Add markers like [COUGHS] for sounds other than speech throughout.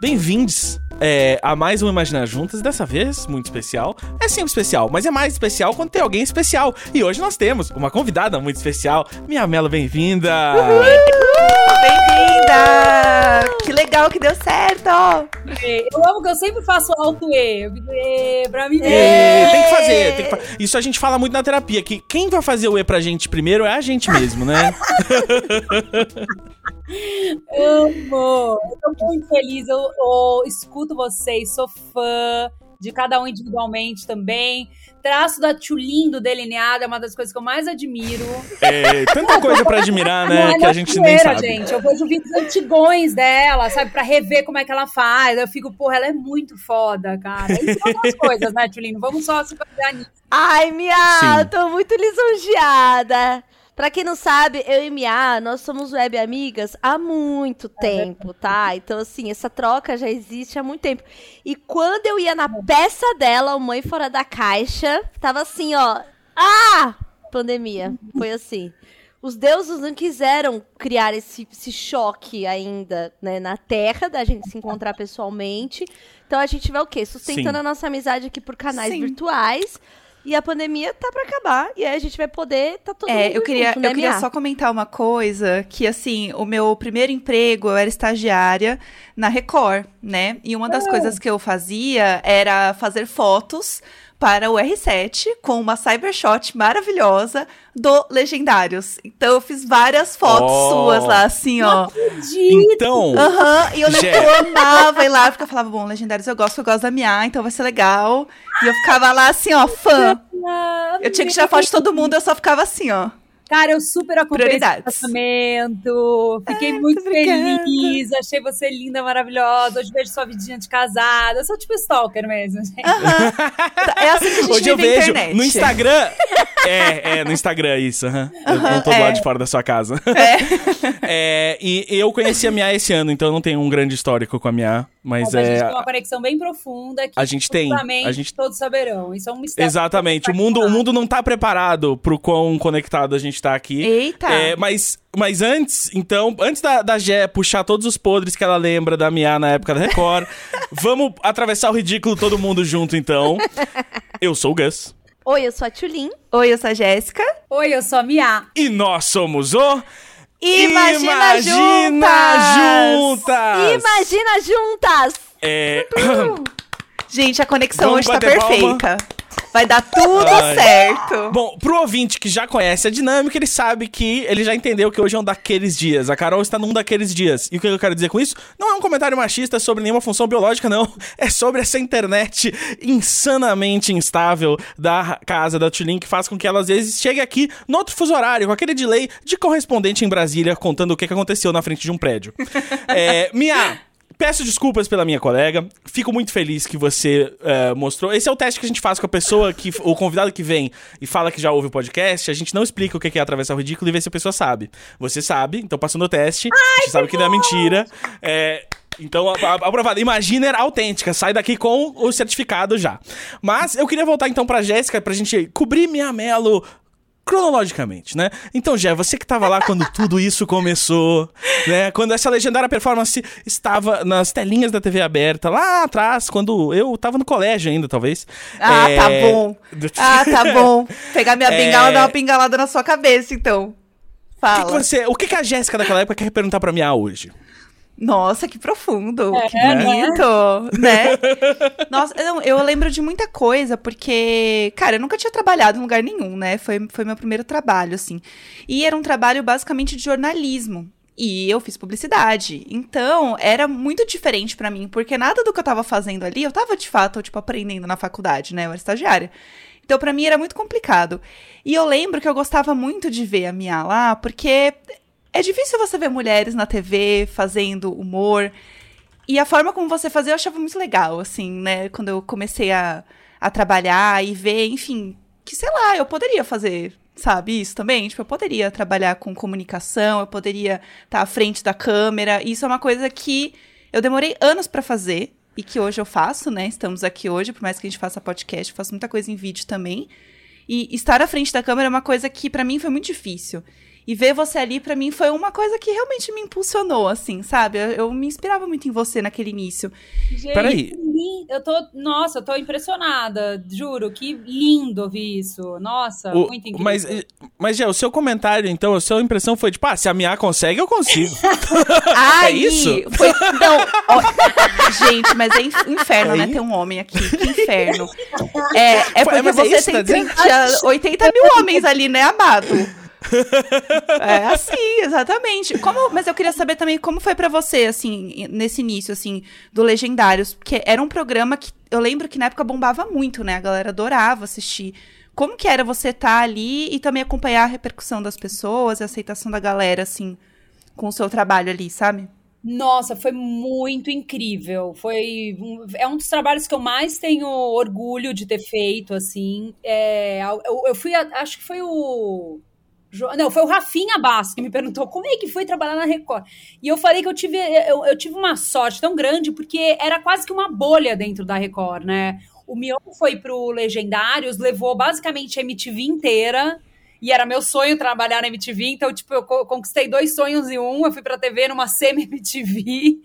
Bem-vindos é, a mais um Imaginar Juntas, dessa vez muito especial. É sempre especial, mas é mais especial quando tem alguém especial. E hoje nós temos uma convidada muito especial. Minha Melo, bem-vinda! Bem-vinda! Que legal que deu certo! Eu amo que eu sempre faço alto E. e pra mim. É, tem que fazer. Tem que fa Isso a gente fala muito na terapia, que quem vai fazer o E pra gente primeiro é a gente mesmo, né? [LAUGHS] Amo! Eu tô muito feliz, eu, eu escuto vocês, sou fã de cada um individualmente também. Traço da Tchulin do delineado é uma das coisas que eu mais admiro. É, tanta coisa pra admirar, né? Não, que a gente nem sabe. gente. Eu vejo vídeos antigões dela, sabe? Pra rever como é que ela faz. Eu fico, porra, ela é muito foda, cara. E são outras [LAUGHS] coisas, né, Tchulin? Vamos só se basear nisso. Ai, Mia, eu tô muito lisonjeada. Pra quem não sabe, eu e Mia, nós somos web amigas há muito tempo, tá? Então, assim, essa troca já existe há muito tempo. E quando eu ia na peça dela, o Mãe Fora da Caixa, tava assim, ó. Ah! Pandemia. Foi assim. Os deuses não quiseram criar esse, esse choque ainda, né, na Terra, da gente se encontrar pessoalmente. Então a gente vai o quê? Sustentando Sim. a nossa amizade aqui por canais Sim. virtuais. E a pandemia tá pra acabar. E aí a gente vai poder tá todo É, mundo eu queria, junto, né, eu queria só comentar uma coisa, que assim, o meu primeiro emprego, eu era estagiária na Record, né? E uma das coisas que eu fazia era fazer fotos para o R7 com uma cybershot maravilhosa do Legendários. Então eu fiz várias fotos Oh. suas lá, assim, ó. Então, Aham, e eu lembro que eu amava ir lá, porque eu falava, bom, Legendários eu gosto, eu gosto da Mia, então vai ser legal. E eu ficava lá, assim, ó, fã. Eu tinha que tirar foto de todo mundo, eu só ficava assim, ó. Cara, eu super acompanhei Prioridades. casamento. Fiquei Ai, muito obrigada. feliz. Achei você linda, maravilhosa. Hoje vejo sua vidinha de casada. Eu sou tipo stalker mesmo, gente. [LAUGHS] É assim que a gente hoje eu vejo internet. no Instagram. [LAUGHS] É, é, no Instagram isso. aham. Eu não tô do é. lado de fora da sua casa. [LAUGHS] É, e eu conheci a Mia esse ano, então eu não tenho um grande histórico com a Mia. Mas Mas a gente é. tem uma conexão bem profunda que A gente tem, a gente- todos saberão. Isso é um mistério. Exatamente. O mundo, o mundo não tá preparado pro quão conectado a gente tá aqui. Eita! É, mas, mas antes, então, antes da, da Gé puxar todos os podres que ela lembra da Mia na época da Record, [LAUGHS] vamos atravessar o ridículo todo mundo junto, então. Eu sou o Gus. Oi, eu sou a Tulin. Oi, eu sou a Jéssica. Oi, eu sou a Mia. E nós somos o. Imagina, Juntas! Imagina juntas! É, [COUGHS] Gente, a conexão Vamos hoje tá bater palma? Vai dar tudo Ai. certo. Bom, pro ouvinte que já conhece a dinâmica, ele sabe que ele já entendeu que hoje é um daqueles dias. A Carol está num daqueles dias. E o que eu quero dizer com isso? Não é um comentário machista sobre nenhuma função biológica, não. [LAUGHS] É sobre essa internet insanamente instável da casa da Tulin, que faz com que ela às vezes chegue aqui no outro fuso horário, com aquele delay de correspondente em Brasília, contando o que que aconteceu na frente de um prédio. [LAUGHS] é, Mia, Peço desculpas pela minha colega. Fico muito feliz que você eh, mostrou. Esse é o teste que a gente faz com a pessoa que. O convidado que vem e fala que já ouve o podcast. A gente não explica o que é atravessar o ridículo e vê se a pessoa sabe. Você sabe, então passando o teste. a gente sabe que não é mentira. É, então. Imagina era autêntica. Sai daqui com o certificado já. Mas eu queria voltar então pra Jéssica pra gente cobrir minha Melo cronologicamente, né? Então, Jé, você que tava lá quando tudo isso começou, né? Quando essa legendária performance estava nas telinhas da TV aberta, lá atrás, quando eu tava no colégio ainda, talvez. Ah, É, tá bom. Ah, tá [LAUGHS] bom. Pegar minha É. bengala e dar uma pingalada na sua cabeça, então. O que, Fala. que você, o que, que a Jéssica daquela época quer perguntar pra mim hoje? Nossa, que profundo. É, que né? bonito, né? [LAUGHS] Nossa, não, eu lembro de muita coisa, porque, cara, eu nunca tinha trabalhado em lugar nenhum, né? Foi, foi meu primeiro trabalho, assim. E era um trabalho basicamente de jornalismo. E eu fiz publicidade. Então, era muito diferente pra mim, porque nada do que eu tava fazendo ali, eu tava de fato, tipo, aprendendo na faculdade, né? Eu era estagiária. Então, pra mim era muito complicado. E eu lembro que eu gostava muito de ver a Mia lá, porque é difícil você ver mulheres na TV fazendo humor. E a forma como você fazia eu achava muito legal, assim, né? Quando eu comecei a, a trabalhar e ver, enfim, que sei lá, eu poderia fazer, sabe, isso também. Tipo, eu poderia trabalhar com comunicação, eu poderia estar à frente da câmera. Isso é uma coisa que eu demorei anos para fazer e que hoje eu faço, né? Estamos aqui hoje, por mais que a gente faça podcast, eu faço muita coisa em vídeo também. E estar à frente da câmera é uma coisa que para mim foi muito difícil. E ver você ali, para mim, foi uma coisa que realmente me impulsionou, assim, sabe? Eu, eu, me inspirava muito em você naquele início. Gente, Peraí. Eu tô. Nossa, eu tô impressionada, juro. Que lindo ouvir isso. Nossa, o, muito incrível. Mas, mas, já, o seu comentário, então, a sua impressão foi tipo, ah, se a minha consegue, eu consigo. [LAUGHS] Ai, é isso? Foi, não, ó, [LAUGHS] gente, mas é inferno, é né? Ter um homem aqui. Que inferno. [LAUGHS] É, é porque é, você é isso, tem tá 30, 80 mil homens ali, né, amado? É assim, exatamente. Como, mas eu queria saber também como foi para você, assim, nesse início, assim, do Legendários, porque era um programa que eu lembro que na época bombava muito, né? A galera adorava assistir. Como que era você estar tá ali e também acompanhar a repercussão das pessoas, a aceitação da galera, assim, com o seu trabalho ali, sabe? Nossa, foi muito incrível. Foi um, é um dos trabalhos que eu mais tenho orgulho de ter feito, assim. É, eu, eu fui, acho que foi o não, foi o Rafinha Basso que me perguntou como é que foi trabalhar na Record. E eu falei que eu tive, eu, eu tive uma sorte tão grande, porque era quase que uma bolha dentro da Record, né? O Mion foi pro Legendários, levou basicamente a MTV inteira. E era meu sonho trabalhar na MTV, então, tipo, eu conquistei dois sonhos em um. Eu fui pra TV numa semi-MTV.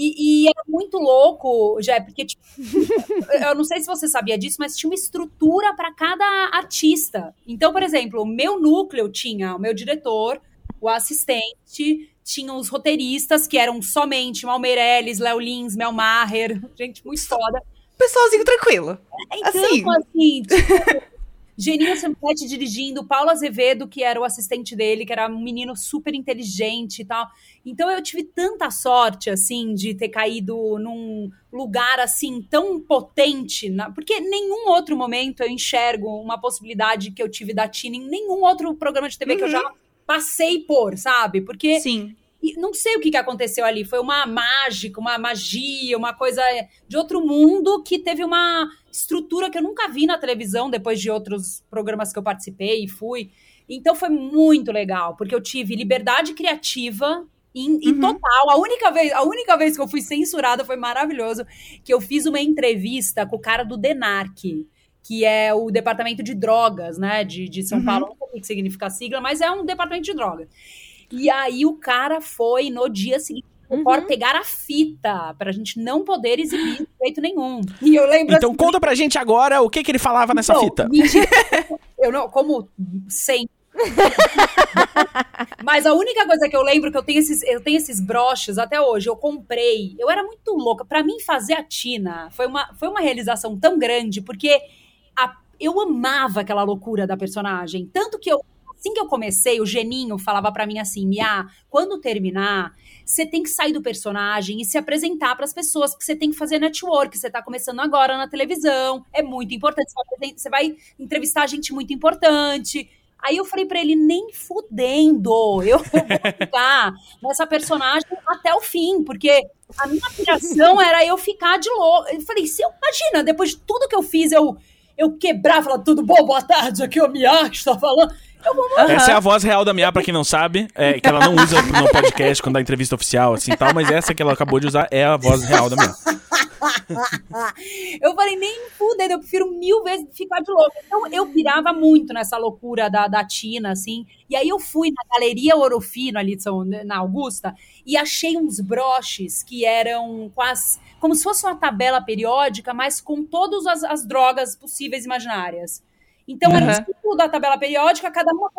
E, e, era muito louco, já, porque tipo, [LAUGHS] eu não sei se você sabia disso, mas tinha uma estrutura para cada artista. Então, por exemplo, o meu núcleo tinha o meu diretor, o assistente, tinha os roteiristas, que eram somente Mal Meirelles, Léo Lins, Mel Maher, [LAUGHS] gente muito foda. Pessoalzinho tranquilo. Então, assim, assim tipo, Geninho Sampete dirigindo, Paulo Azevedo, que era o assistente dele, que era um menino super inteligente e tal. Então eu tive tanta sorte, assim, de ter caído num lugar, assim, tão potente, na... porque nenhum outro momento eu enxergo uma possibilidade que eu tive da Tina em nenhum outro programa de TV uhum. que eu já uhum. passei por, sabe? Porque Sim. E não sei o que, que aconteceu ali. Foi uma mágica, uma magia, uma coisa de outro mundo que teve uma estrutura que eu nunca vi na televisão depois de outros programas que eu participei e fui. Então foi muito legal, porque eu tive liberdade criativa em, em uhum. total. A única, vez, a única vez que eu fui censurada foi maravilhoso, que eu fiz uma entrevista com o cara do DENARC, que é o Departamento de Drogas, né, de, de São uhum. Paulo. Não sei o que significa a sigla, mas é um departamento de drogas. E aí o cara foi no dia seguinte uhum. pegar a fita pra gente não poder exibir de jeito nenhum. E eu lembro Então assim, conta pra gente agora o que que ele falava nessa então, fita. eu não, como sempre [LAUGHS] Mas a única coisa que eu lembro que eu tenho esses, eu tenho esses broches até hoje. Eu comprei. Eu era muito louca. para mim, fazer a Tina foi uma, foi uma realização tão grande, porque a, eu amava aquela loucura da personagem. Tanto que eu assim que eu comecei, o Geninho falava para mim assim: Mia, quando terminar, você tem que sair do personagem e se apresentar para as pessoas, porque você tem que fazer network. Você tá começando agora na televisão, é muito importante. Você vai entrevistar gente muito importante. Aí eu falei para ele, nem fudendo, eu vou ficar [LAUGHS] nessa personagem até o fim, porque a minha aspiração [LAUGHS] era eu ficar de louco. Eu falei, se eu, imagina, depois de tudo que eu fiz, eu, eu quebrar, falar tudo bom, boa tarde, aqui o Mia está falando. Essa é a voz real da Mia, pra quem não sabe. É, que ela não usa no podcast quando dá entrevista oficial, assim tal, mas essa que ela acabou de usar é a voz real da Mia. [LAUGHS] eu falei, nem fudendo, eu prefiro mil vezes ficar de louco. Então eu pirava muito nessa loucura da, da Tina, assim. E aí eu fui na Galeria Orofino, ali São, na Augusta, e achei uns broches que eram quase como se fosse uma tabela periódica, mas com todas as, as drogas possíveis e imaginárias. Então, uhum. era tipo da tabela periódica, cada uma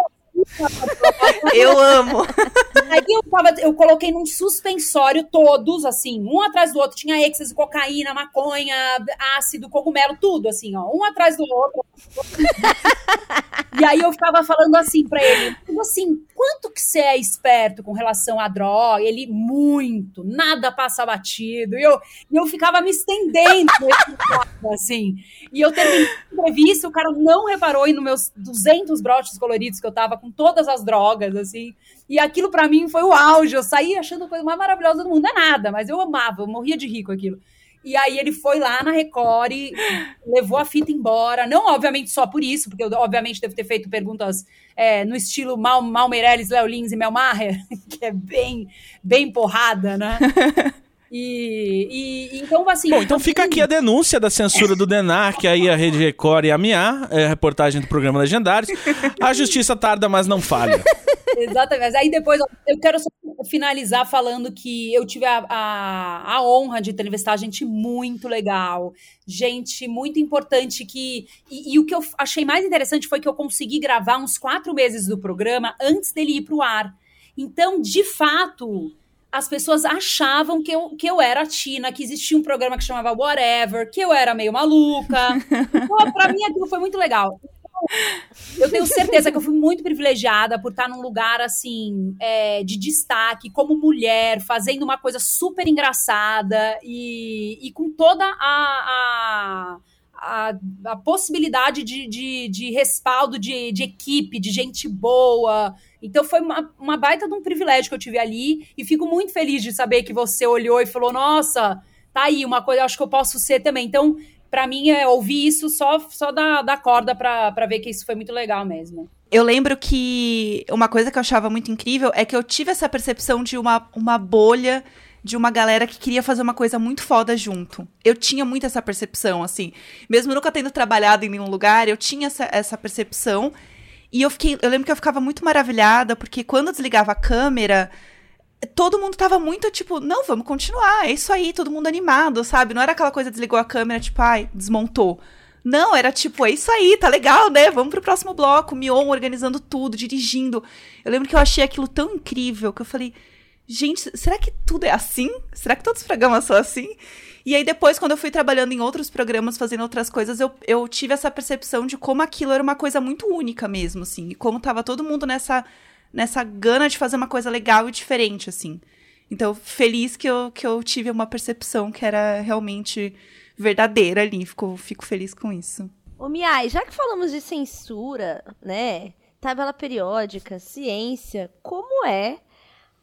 eu amo. Aí eu, tava, eu coloquei num suspensório todos, assim, um atrás do outro. Tinha êxtase, cocaína, maconha, ácido, cogumelo, tudo, assim, ó, um atrás do outro. e aí eu ficava falando assim pra ele, assim, quanto que você é esperto com relação à droga? Ele, muito, nada passa batido. E eu, e eu ficava me estendendo, assim. E eu terminei a entrevista, o cara não reparou e nos meus 200 broches coloridos que eu tava com todas as drogas, assim. E aquilo para mim foi o auge. Eu saí achando a coisa mais maravilhosa do mundo. É nada, mas eu amava, eu morria de rico aquilo. E aí ele foi lá na Record e levou a fita embora. Não, obviamente, só por isso, porque eu, obviamente, devo ter feito perguntas é, no estilo Mal, Mal Meirelles, Léo Lins e Mel Maher, [LAUGHS] que é bem, bem porrada, né? [LAUGHS] E, e, então, assim. Bom, então fica aqui a denúncia da censura do Denar, que aí a Rede Record e a Miá, é a reportagem do programa Legendários. A justiça tarda, mas não falha. [LAUGHS] Exatamente. Aí depois eu quero só finalizar falando que eu tive a, a, a, honra de entrevistar gente muito legal, gente muito importante que. E, e, o que eu achei mais interessante foi que eu consegui gravar uns quatro meses do programa antes dele ir para o ar. Então, de fato, as pessoas achavam que eu, que eu era a Tina, que existia um programa que chamava Whatever, que eu era meio maluca. Pô, [LAUGHS] pra mim aquilo foi muito legal. Eu tenho certeza que eu fui muito privilegiada por estar num lugar assim é, de destaque, como mulher, fazendo uma coisa super engraçada e, e com toda a, a a, a, possibilidade de, de, de respaldo de, de, equipe, de gente boa. Então foi uma, uma baita de um privilégio que eu tive ali e fico muito feliz de saber que você olhou e falou: nossa, tá aí uma coisa, acho que eu posso ser também. Então, para mim, é ouvir isso só, só da, da corda para ver que isso foi muito legal mesmo. Eu lembro que uma coisa que eu achava muito incrível é que eu tive essa percepção de uma, uma bolha de uma galera que queria fazer uma coisa muito foda junto. Eu tinha muito essa percepção, assim. Mesmo nunca tendo trabalhado em nenhum lugar, eu tinha essa, essa percepção. E eu fiquei. Eu lembro que eu ficava muito maravilhada, porque quando desligava a câmera, todo mundo tava muito tipo, não, vamos continuar, é isso aí, todo mundo animado, sabe? Não era aquela coisa, desligou a câmera, tipo, ai, desmontou. Não, era tipo, é isso aí, tá legal, né? Vamos pro próximo bloco. Mion organizando tudo, dirigindo. Eu lembro que eu achei aquilo tão incrível que eu falei, gente, será que tudo é assim? Será que todos os programas são assim? E aí depois, quando eu fui trabalhando em outros programas, fazendo outras coisas, eu, eu tive essa percepção de como aquilo era uma coisa muito única mesmo, assim. E como tava todo mundo nessa, nessa gana de fazer uma coisa legal e diferente, assim. Então, feliz que eu, que eu tive uma percepção que era realmente verdadeira ali. Fico, fico feliz com isso. Ô, Miai, já que falamos de censura, né? Tabela periódica, ciência, como é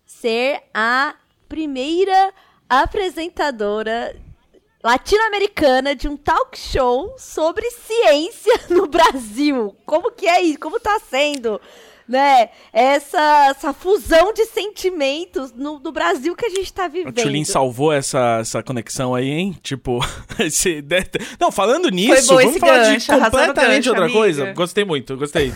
ser a primeira apresentadora latino-americana de um talk show sobre ciência [LAUGHS] no Brasil. Como que é isso? Como tá sendo? Né? Essa, essa fusão de sentimentos no, no Brasil que a gente tá vivendo. O Tulin salvou essa, essa conexão aí, hein? Tipo, [LAUGHS] esse... Não, falando nisso, vamos falar gancho, de completamente gancho, outra amiga. coisa. Gostei muito, gostei.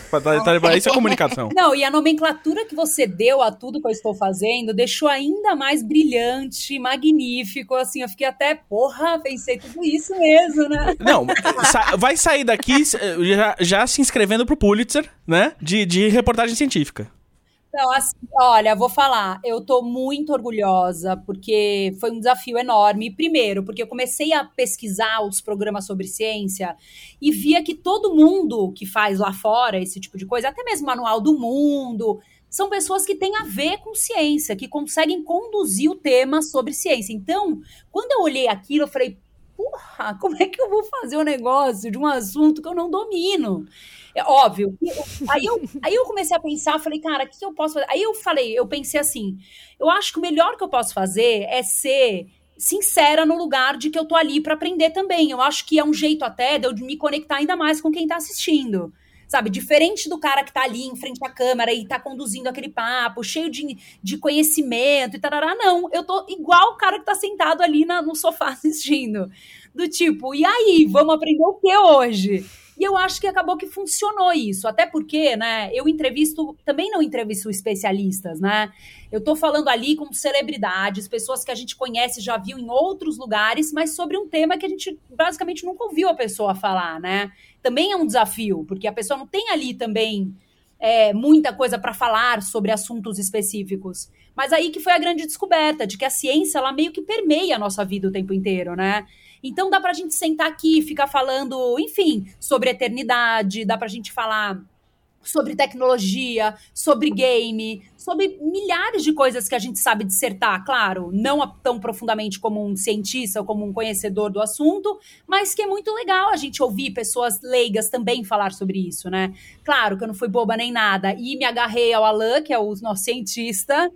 Isso é comunicação. [LAUGHS] Não, e a nomenclatura que você deu a tudo que eu estou fazendo deixou ainda mais brilhante, magnífico, assim, eu fiquei até, porra, pensei tudo isso mesmo, né? [LAUGHS] Não, vai sair daqui já, já se inscrevendo pro Pulitzer, né? De, de reportagem reportagem científica. Não, assim, olha, vou falar, eu tô muito orgulhosa, porque foi um desafio enorme. Primeiro, porque eu comecei a pesquisar os programas sobre ciência e via que todo mundo que faz lá fora esse tipo de coisa, até mesmo Manual do Mundo, são pessoas que têm a ver com ciência, que conseguem conduzir o tema sobre ciência. Então, quando eu olhei aquilo, eu falei, porra, como é que eu vou fazer um negócio de um assunto que eu não domino? É óbvio. Aí eu, aí eu comecei a pensar, falei, cara, o que eu posso fazer? Aí eu falei, eu pensei assim, eu acho que o melhor que eu posso fazer é ser sincera no lugar de que eu tô ali para aprender também. Eu acho que é um jeito até de eu me conectar ainda mais com quem tá assistindo. Sabe, diferente do cara que tá ali em frente à câmera e tá conduzindo aquele papo, cheio de, de conhecimento e tarará, não. Eu tô igual o cara que tá sentado ali na, no sofá [LAUGHS] assistindo. Do tipo, e aí, vamos aprender o que hoje? E eu acho que acabou que funcionou isso, até porque, né, eu entrevisto, também não entrevisto especialistas, né? Eu tô falando ali com celebridades, pessoas que a gente conhece, já viu em outros lugares, mas sobre um tema que a gente basicamente nunca ouviu a pessoa falar, né? Também é um desafio, porque a pessoa não tem ali também é, muita coisa para falar sobre assuntos específicos. Mas aí que foi a grande descoberta de que a ciência ela meio que permeia a nossa vida o tempo inteiro, né? Então dá pra gente sentar aqui ficar falando, enfim, sobre eternidade, dá pra gente falar sobre tecnologia, sobre game, sobre milhares de coisas que a gente sabe dissertar, claro, não tão profundamente como um cientista ou como um conhecedor do assunto, mas que é muito legal a gente ouvir pessoas leigas também falar sobre isso, né? Claro que eu não fui boba nem nada e me agarrei ao Alan, que é o nosso cientista,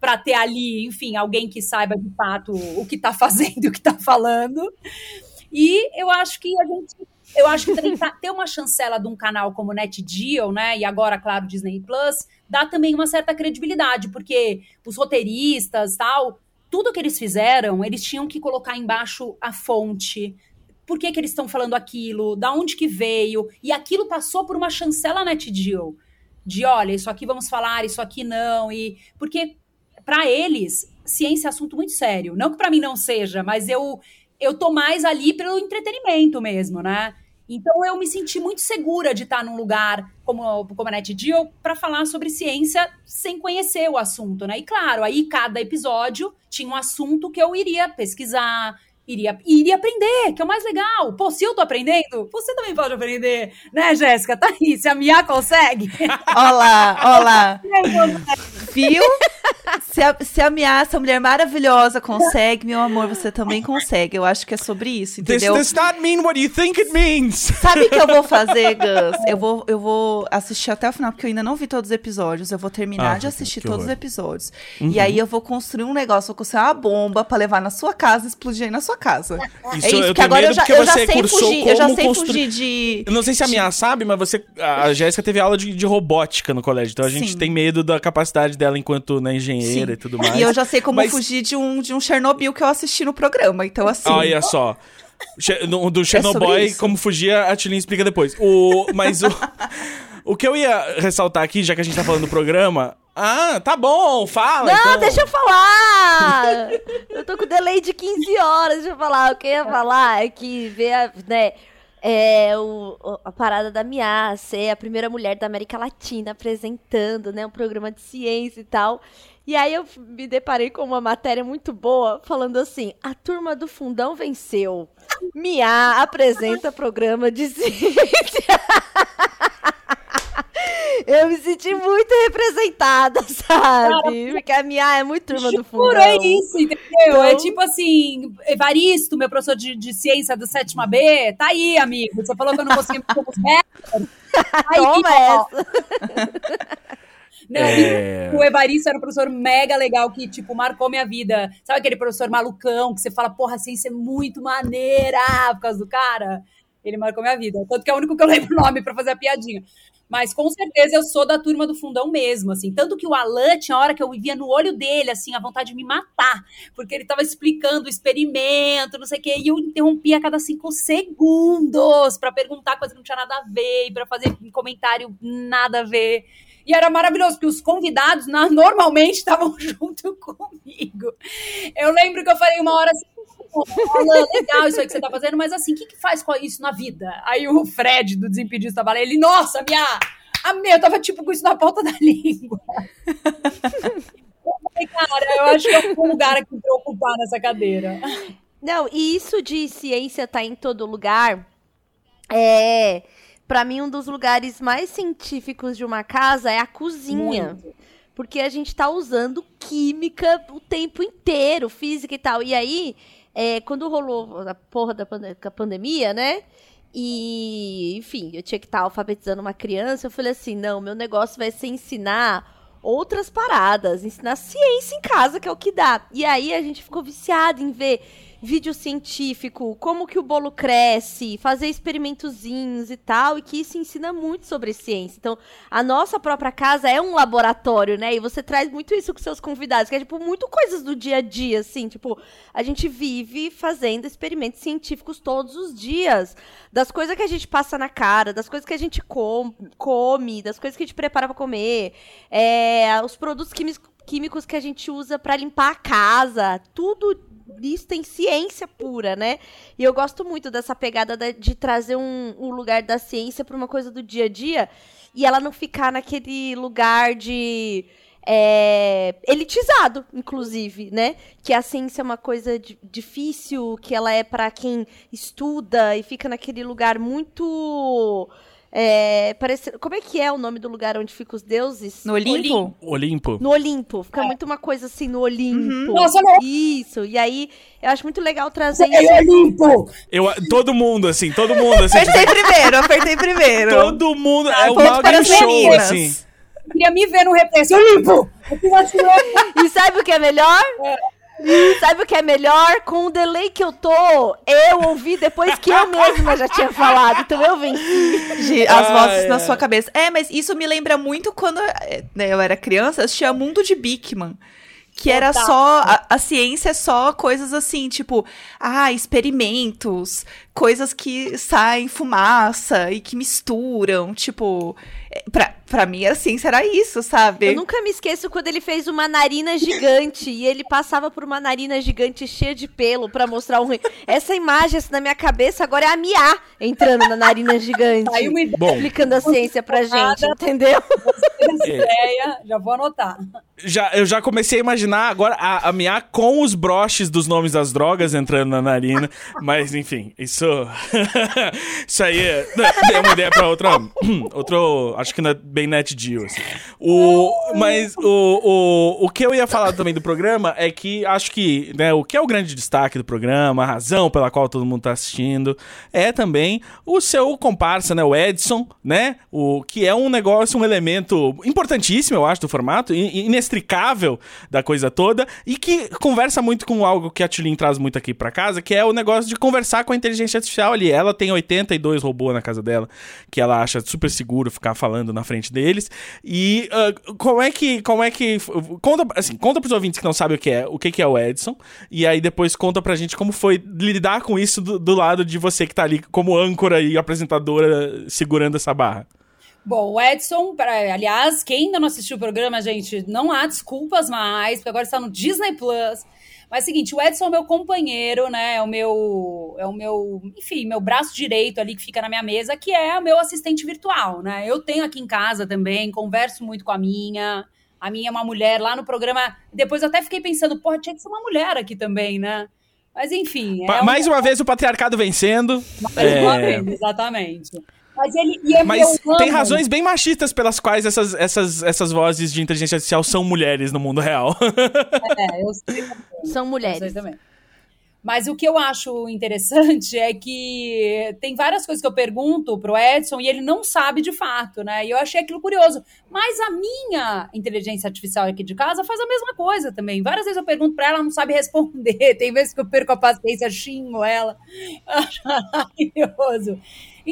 para ter ali, enfim, alguém que saiba de fato o que está fazendo e o que está falando. E eu acho que a gente. Eu acho que ter uma chancela de um canal como NetGeo, né? E agora, claro, Disney Plus, dá também uma certa credibilidade, porque os roteiristas tal tudo que eles fizeram, eles tinham que colocar embaixo a fonte. Por que, que eles estão falando aquilo? Da onde que veio? E aquilo passou por uma chancela NetDeal. De olha, isso aqui vamos falar, isso aqui não. E porque para eles ciência é assunto muito sério. Não que para mim não seja, mas eu eu tô mais ali pelo entretenimento mesmo, né? Então eu me senti muito segura de estar num lugar como, como a NetGeo para falar sobre ciência sem conhecer o assunto, né? E claro, aí cada episódio tinha um assunto que eu iria pesquisar, iria, iria aprender, que é o mais legal. Pô, se eu tô aprendendo, você também pode aprender, né, Jéssica? Tá aí, se a Mia consegue. Olá, olá. [LAUGHS] Viu? [LAUGHS] Se a, se a Mia, essa mulher maravilhosa, consegue, meu amor, você também consegue. Eu acho que é sobre isso, entendeu? This does not mean what you think it means. Sabe o que eu vou fazer, [LAUGHS] Gus? Eu vou, eu vou assistir até o final, porque eu ainda não vi todos os episódios. Eu vou terminar ah, de assistir todos os episódios. Uhum. E aí eu vou construir um negócio, vou construir uma bomba pra levar na sua casa e explodir aí na sua casa. Isso, é isso, porque agora eu já, eu já sei fugir. Eu já sei constru... fugir de. Eu não sei se a minha sabe, mas você. A Jéssica teve aula de, de, robótica no colégio. Então a gente Sim. tem medo da capacidade dela enquanto né, engenheira Sim. e tudo mais. E eu já sei como mas... fugir de um, de um Chernobyl que eu assisti no programa. Então, assim. Olha só. Do Chernobyl, é como fugir, a Tilin explica depois. O, mas o, o que eu ia ressaltar aqui, já que a gente tá falando do programa, ah, tá bom, fala. Não, então. deixa eu falar. eu tô com delay de 15 horas, deixa eu falar. O que eu ia falar é que ver a, né, é, o, a parada da Mia ser a primeira mulher da América Latina apresentando, né, um programa de ciência e tal. E aí eu me deparei com uma matéria muito boa falando assim: a turma do fundão venceu. Mia apresenta programa de [LAUGHS] ciência. Eu me senti muito representada, [LAUGHS] sabe? Porque a minha é muito turma do fundão. é isso, entendeu? É então... É tipo assim, Evaristo, meu professor de, de ciência do sétima B, tá aí, amigo. Você falou que eu não consegui como [LAUGHS] Aí, Toma essa. [LAUGHS] Não, é... O Evaristo era um professor mega legal que, tipo, marcou minha vida. Sabe aquele professor malucão que você fala, porra, a ciência é muito maneira por causa do cara? Ele marcou minha vida. Tanto que é o único que eu lembro o nome para fazer a piadinha. Mas com certeza eu sou da turma do fundão mesmo, assim. Tanto que o Alan tinha hora que eu via no olho dele, assim, a vontade de me matar. Porque ele tava explicando o experimento, não sei o quê, e eu interrompia a cada cinco segundos para perguntar coisa que não tinha nada a ver, para fazer um comentário nada a ver. E era maravilhoso, porque os convidados [LAUGHS] normalmente estavam [LAUGHS] junto comigo. Eu lembro que eu falei uma hora assim, Alan, legal isso aí que você tá fazendo, mas assim, o que, que faz com isso na vida? Aí o Fred, do Desimpedidos, tava lá, ele, nossa, minha... A minha, eu tava tipo com isso na ponta da [LAUGHS] língua. cara, eu acho que é um lugar aqui pra ocupar nessa cadeira. Não, e isso de ciência tá em todo lugar é para mim, um dos lugares mais científicos de uma casa é a cozinha. Muito. Porque a gente tá usando química o tempo inteiro, física e tal. E aí, é, quando rolou a porra da pande pandemia, né? E, enfim, eu tinha que estar tá alfabetizando uma criança. Eu falei assim: não, meu negócio vai ser ensinar outras paradas, ensinar ciência em casa, que é o que dá. E aí a gente ficou viciado em ver vídeo científico, como que o bolo cresce, fazer experimentozinhos e tal, e que isso ensina muito sobre ciência. Então, a nossa própria casa é um laboratório, né? E você traz muito isso com seus convidados, que é, tipo, muito coisas do dia a dia, assim, tipo, a gente vive fazendo experimentos científicos todos os dias, das coisas que a gente passa na cara, das coisas que a gente com, come, das coisas que a gente prepara para comer, é, os produtos químicos químicos que a gente usa para limpar a casa, tudo isso tem ciência pura, né? E eu gosto muito dessa pegada de trazer um, um lugar da ciência para uma coisa do dia a dia e ela não ficar naquele lugar de. É, elitizado, inclusive, né? Que a ciência é uma coisa difícil, que ela é para quem estuda e fica naquele lugar muito é, parece, como é que é o nome do lugar onde ficam os deuses? No Olimpo? Olimpo. No Olimpo. Fica é. muito uma coisa assim no Olimpo. Uhum. Nossa, não. Isso. E aí, eu acho muito legal trazer é isso. Olimpo! Eu, todo mundo, assim, todo mundo. Assim, apertei tipo... primeiro, apertei primeiro. Todo mundo. Ah, é o Malden Show, assim. Eu queria me ver no represso. Olimpo! e sabe o que é melhor? É Sabe o que é melhor? Com o delay que eu tô, eu ouvi depois que eu mesma já tinha falado. Então eu venci. As ah, vozes é. na sua cabeça. É, mas isso me lembra muito quando né, eu era criança, assistia Mundo de Bigman que era só. A, a, ciência é só coisas assim, tipo, ah, experimentos, coisas que saem fumaça e que misturam, tipo. É, pra, pra mim, a ciência era isso, sabe? Eu nunca me esqueço quando ele fez uma narina gigante e ele passava por uma narina gigante cheia de pelo para mostrar um. Essa imagem assim, na minha cabeça agora é a Mia entrando na narina gigante. Aí uma ideia. Explicando a ciência pra gente, entendeu? É. ideia, já vou anotar. Já, eu já comecei a imaginar agora a, a Mia com os broches dos nomes das drogas entrando na narina. Mas, enfim, isso. [LAUGHS] isso aí é, é uma ideia pra outra. [CLEARS THROAT] outro. Acho que não é bem net deal, assim. O, mas o, o, o que eu ia falar também do programa é que acho que né, o que é o grande destaque do programa, a razão pela qual todo mundo tá assistindo, é também o seu comparsa, né? O Edson, né? O que é um negócio, um elemento importantíssimo, eu acho, do formato, inextricável da coisa toda, e que conversa muito com algo que a Tulin traz muito aqui para casa, que é o negócio de conversar com a inteligência artificial ali. Ela tem 82 robôs na casa dela, que ela acha super seguro ficar falando na frente deles. E uh, como é que. Como é que. Conta, assim, conta pros ouvintes que não sabem o que é, o que, que é o Edson. E aí depois conta pra gente como foi lidar com isso do, do lado de você que tá ali como âncora e apresentadora segurando essa barra. Bom, o Edson, aliás, quem ainda não assistiu o programa, gente, não há desculpas mais, porque agora está no Disney Plus. Mas é o seguinte, o Edson é o meu companheiro, né? É o meu, é o meu, enfim, meu braço direito ali que fica na minha mesa, que é o meu assistente virtual, né? Eu tenho aqui em casa também, converso muito com a minha. A minha é uma mulher lá no programa. Depois eu até fiquei pensando, porra, tinha que ser uma mulher aqui também, né? Mas enfim. É Mais uma vez o patriarcado vencendo. Mais é... uma vez, exatamente. Mas ele e é Mas tem razões bem machistas pelas quais essas, essas, essas vozes de inteligência artificial são mulheres no mundo real. É, eu [LAUGHS] sei também. São mulheres. Eu sei também. Mas o que eu acho interessante é que tem várias coisas que eu pergunto pro Edson e ele não sabe de fato, né? E eu achei aquilo curioso. Mas a minha inteligência artificial aqui de casa faz a mesma coisa também. Várias vezes eu pergunto para ela, ela não sabe responder. [LAUGHS] Tem vezes que eu perco a paciência, xingo ela. [LAUGHS] Acho maravilhoso.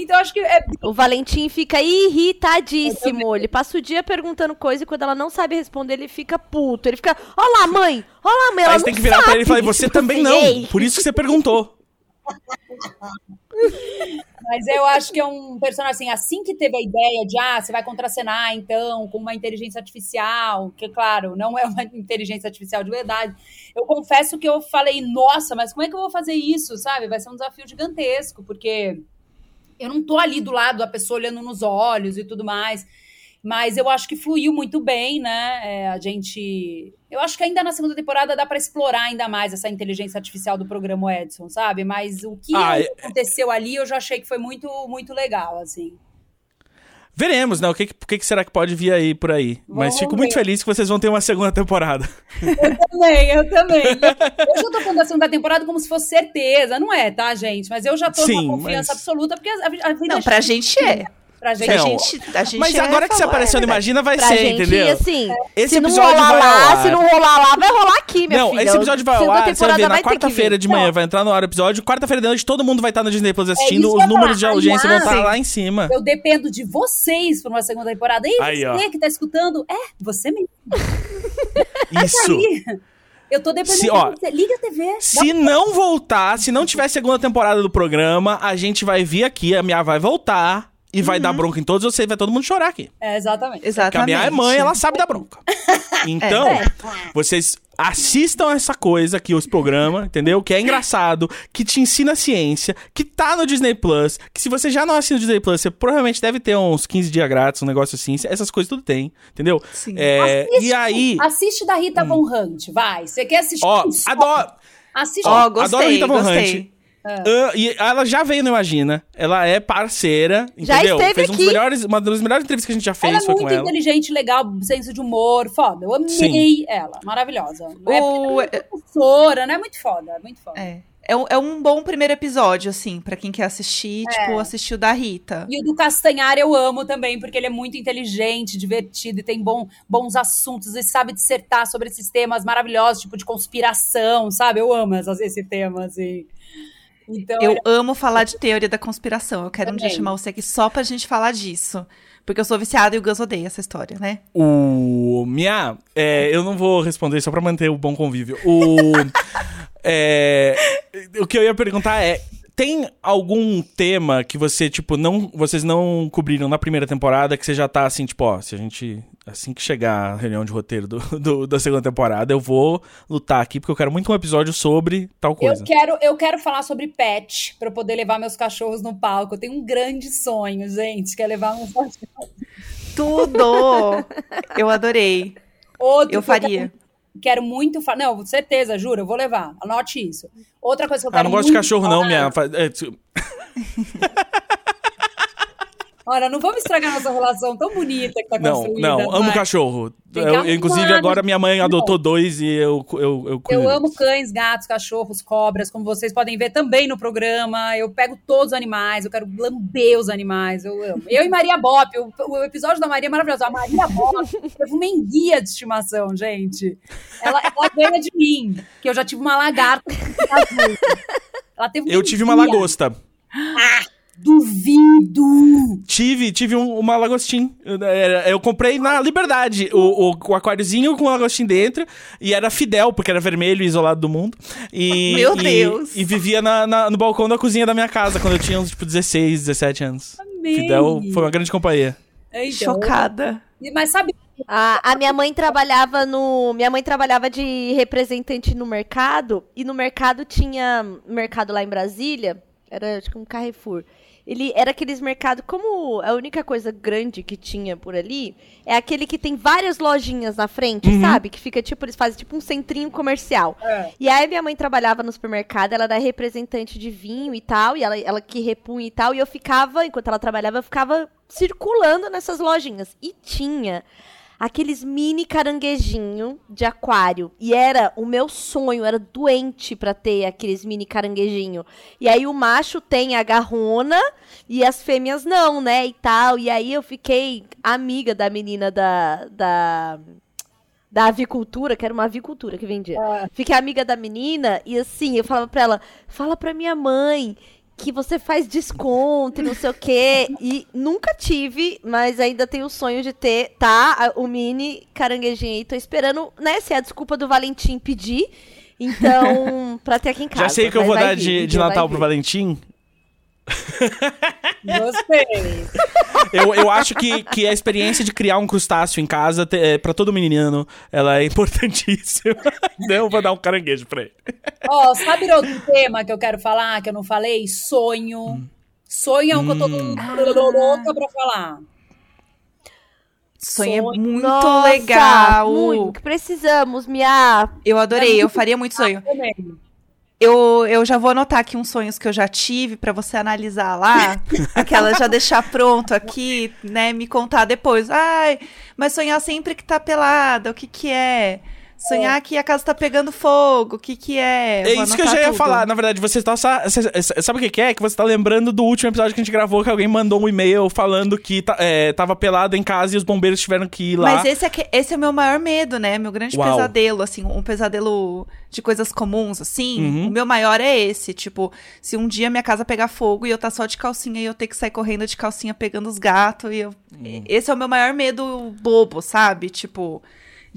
Então acho que é... O Valentim fica irritadíssimo. Ele passa o dia perguntando coisa e quando ela não sabe responder, ele fica puto. Ele fica, olá, mãe! Olá, mãe! Ela Aí você tem que virar sabe. pra ele e falar, você também não. Por isso que você perguntou. Mas eu acho que é um personagem assim, assim que teve a ideia de ah, você vai contracenar então com uma inteligência artificial, que claro, não é uma inteligência artificial de verdade. Eu confesso que eu falei, nossa, mas como é que eu vou fazer isso, sabe? Vai ser um desafio gigantesco, porque eu não tô ali do lado da pessoa olhando nos olhos e tudo mais. Mas eu acho que fluiu muito bem, né? É, a gente. Eu acho que ainda na segunda temporada dá para explorar ainda mais essa inteligência artificial do programa Edson, sabe? Mas o que ah, é... aconteceu ali eu já achei que foi muito, muito legal, assim. Veremos, né? O que, o que será que pode vir aí por aí? Vamos Mas fico ver. muito feliz que vocês vão ter uma segunda temporada. Eu também, eu também. [LAUGHS] Eu já tô falando da segunda temporada como se fosse certeza. Não é, tá, gente? Mas eu já tô Sim, com confiança mas... absoluta, porque a, a vida... Não, pra gente é. Pra gente. Não, a gente, a gente mas agora que você apareceu no Imagina, vai pra ser, gente, entendeu? Assim, Esse episódio vai lá, ar. Se não rolar lá, vai rolar aqui, minha não, filha. esse episódio vai ao ar, você vai ver, na quarta-feira de manhã vai entrar no ar o episódio, quarta-feira de noite todo mundo vai estar no Disney Plus assistindo, é os números de audiência vão estar lá em cima. Eu dependo de vocês pra uma segunda temporada. E aí, você ó. que tá escutando, é, você mesmo. [LAUGHS] Isso. Eu tô dependendo se, ó, de você. Liga a TV. Se não voltar, se não tiver segunda temporada do programa, a gente vai vir aqui, a minha vai voltar e vai dar uhum. bronca em todos vocês, vai todo mundo chorar aqui. É, exatamente. Exatamente. Porque a minha mãe, ela sabe dar bronca. [LAUGHS] Então, é. vocês assistam essa coisa aqui, os programas, entendeu? Que é engraçado, que te ensina ciência, que tá no Disney Plus, que se você já não assina o Disney Plus, você provavelmente deve ter uns 15 dias grátis, um negócio assim, essas coisas tudo tem, entendeu? Sim. É, assiste, e aí... Assiste da Rita hum. Von Hunt, vai. Você quer assistir? Ó, adoro... Assiste. Ó, gostei, adoro Rita Von gostei. Hunt. Uh, e ela já veio no Imagina. Ela é parceira, já entendeu? Esteve fez aqui. Um melhores, uma das melhores entrevistas que a gente já fez ela é foi com ela. muito inteligente, legal, senso de humor, foda. Eu amei Sim. ela, maravilhosa. O... É professora, né? Muito foda, muito foda. É. É um, é um bom primeiro episódio, assim, para quem quer assistir, é. tipo, assistir o da Rita. E o do Castanhar eu amo também, porque ele é muito inteligente, divertido e tem bom, bons assuntos e sabe dissertar sobre esses temas maravilhosos, tipo de conspiração, sabe? Eu amo esse tema, assim. Então, Eu era- amo falar de teoria da conspiração. Eu quero um dia Também. chamar você aqui só pra gente falar disso. Porque eu sou viciada e o Gus odeia essa história, né? O. Mia, é, eu não vou responder só pra manter o bom convívio. O. [LAUGHS] é, o que eu ia perguntar é. Tem algum tema que você, tipo, não. Vocês não cobriram na primeira temporada que você já tá assim, tipo, ó, se a gente. Assim que chegar a reunião de roteiro do, do- da segunda temporada, eu vou lutar aqui, porque eu quero muito um episódio sobre tal coisa. eu quero, eu quero falar sobre pet pra eu poder levar meus cachorros no palco. Eu tenho um grande sonho, gente, que é levar um Tudo! [LAUGHS] eu adorei. outro. Eu faria. Quero muito falar. Não, certeza, juro, eu vou levar. Anote isso. Outra coisa que eu Ah, quero não gosto de cachorro, não, falar- minha. [LAUGHS] Olha, não vamos estragar nossa relação tão bonita que tá Não, construída. não, amo vai. cachorro. Eu- inclusive, agora minha mãe adotou dois e eu, eu, eu cuido Eu amo cães, gatos, cachorros, cobras, como vocês podem ver também no programa. Eu pego todos os animais, eu quero lamber os animais, eu amo. Eu e Maria Bop, o, o episódio da Maria é maravilhoso. A Maria Bop [LAUGHS] teve uma enguia de estimação, gente. Ela, ela ganha de mim, que eu já tive uma lagarta. [LAUGHS] Ela teve Eu tive uma enguia. lagosta. Duvido! Tive, tive um- uma lagostim. Eu, eu comprei na Liberdade o, o, o aquáriozinho com o lagostim dentro. E era fidel, porque era vermelho e isolado do mundo. E, Meu e- Deus. E vivia na- na- no balcão da cozinha da minha casa, quando eu tinha uns, tipo, 16, 17 anos. Amei. Fidel foi uma grande companhia. Então, Chocada. Mas sabe, A, a minha mãe trabalhava no. Minha mãe trabalhava de representante no mercado. E no mercado tinha. Mercado lá em Brasília. Era acho que um Carrefour. Ele era aqueles mercados. Como a única coisa grande que tinha por ali é aquele que tem várias lojinhas na frente, sabe? Que fica tipo. Eles fazem tipo um centrinho comercial. É. E aí minha mãe trabalhava no supermercado, ela era representante de vinho e tal, e ela, ela que repunha e tal, e eu ficava, enquanto ela trabalhava, eu ficava circulando nessas lojinhas. E tinha aqueles mini caranguejinho de aquário. E era o meu sonho, era doente pra ter aqueles mini caranguejinho. E aí o macho tem a garrona e as fêmeas não, né? E tal. E aí eu fiquei amiga da menina da. da da avicultura, que era uma avicultura que vendia. Fiquei amiga da menina e assim, eu falava pra ela, fala pra minha mãe que você faz desconto e não sei o quê. E nunca tive, mas ainda tenho o sonho de ter, tá? O mini caranguejinho aí. Tô esperando, né? Se é a desculpa do Valentim pedir. Então, pra ter aqui em casa. Já sei que eu vou dar vir, de, de Natal pro Valentim. Gostei. Eu, eu acho que, que a experiência de criar um crustáceo em casa, te- é, pra todo menino, ela é importantíssima. [LAUGHS] Eu vou dar um caranguejo pra ele. Ó, sabe outro tema que eu quero falar, que eu não falei? Sonho. Sonho é um que eu tô Hum. louca pra falar. Sonho é Sonho. muito Nossa, legal. Muito, precisamos, Mia. Eu adorei, eu faria muito sonho. Também. Eu, eu já vou anotar aqui uns sonhos que eu já tive pra você analisar lá. [LAUGHS] aquela já deixar pronto aqui, né? Me contar depois. Ai, mas sonhar sempre que tá pelada, o que que é? Sonhar que a casa tá pegando fogo, o que que é? É isso que eu já ia tudo. falar. Na verdade, você tá Sabe o que que é? Que você tá lembrando do último episódio que a gente gravou, que alguém mandou um e-mail falando que é, tava pelado em casa e os bombeiros tiveram que ir lá. Mas esse é, que- esse é o meu maior medo, né? Meu grande Uau. pesadelo, assim, um pesadelo de coisas comuns, assim. Uhum. O meu maior é esse, tipo, se um dia minha casa pegar fogo e eu tá só de calcinha e eu ter que sair correndo de calcinha pegando os gatos e eu... Hum. Esse é o meu maior medo bobo, sabe? Tipo,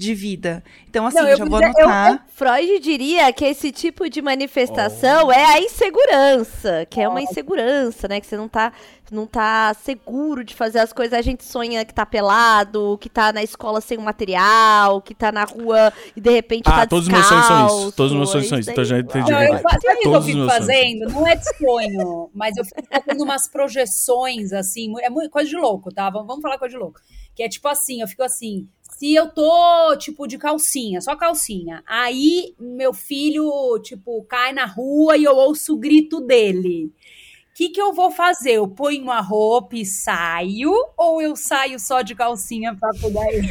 de vida. Então, assim, Não, eu já vou dizer, eu- anotar. Freud diria que esse tipo de manifestação é a insegurança, que é uma insegurança, né? Que você não tá, não tá seguro de fazer as coisas. A gente sonha que tá pelado, que tá na escola sem o material, que tá na rua e de repente Ah, tá todos os meus sonhos são isso. descalço, Todos os meus sonhos é são isso. Então já entendi. Não, eu, sabe o que eu fico meus sonhos. fazendo? Não é de sonho, mas eu fico fazendo umas projeções, assim, é muito, coisa de louco, tá? Vamos, vamos falar coisa de louco. Que é tipo assim, eu fico assim, se eu tô, tipo, de calcinha, só calcinha, aí meu filho, tipo, cai na rua e eu ouço o grito dele. O que, que eu vou fazer? Eu ponho a roupa e saio? Ou eu saio só de calcinha pra pegar ele?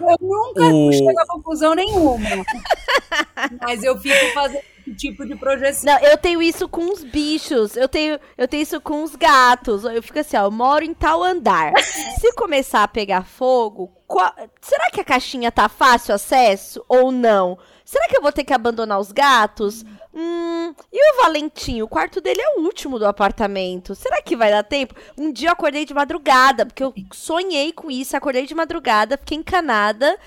Eu nunca O- chego a conclusão nenhuma. Mas eu fico fazendo esse tipo de projeção. Não, eu tenho isso com os bichos, eu tenho, eu tenho isso com os gatos. Eu fico assim, ó, eu moro em tal andar. [LAUGHS] Se começar a pegar fogo, qual- será que a caixinha tá fácil acesso ou não? Será que eu vou ter que abandonar os gatos? Hum, e o Valentim, o quarto dele é o último do apartamento. Será que vai dar tempo? Um dia eu acordei de madrugada, porque eu sonhei com isso, acordei de madrugada, fiquei encanada.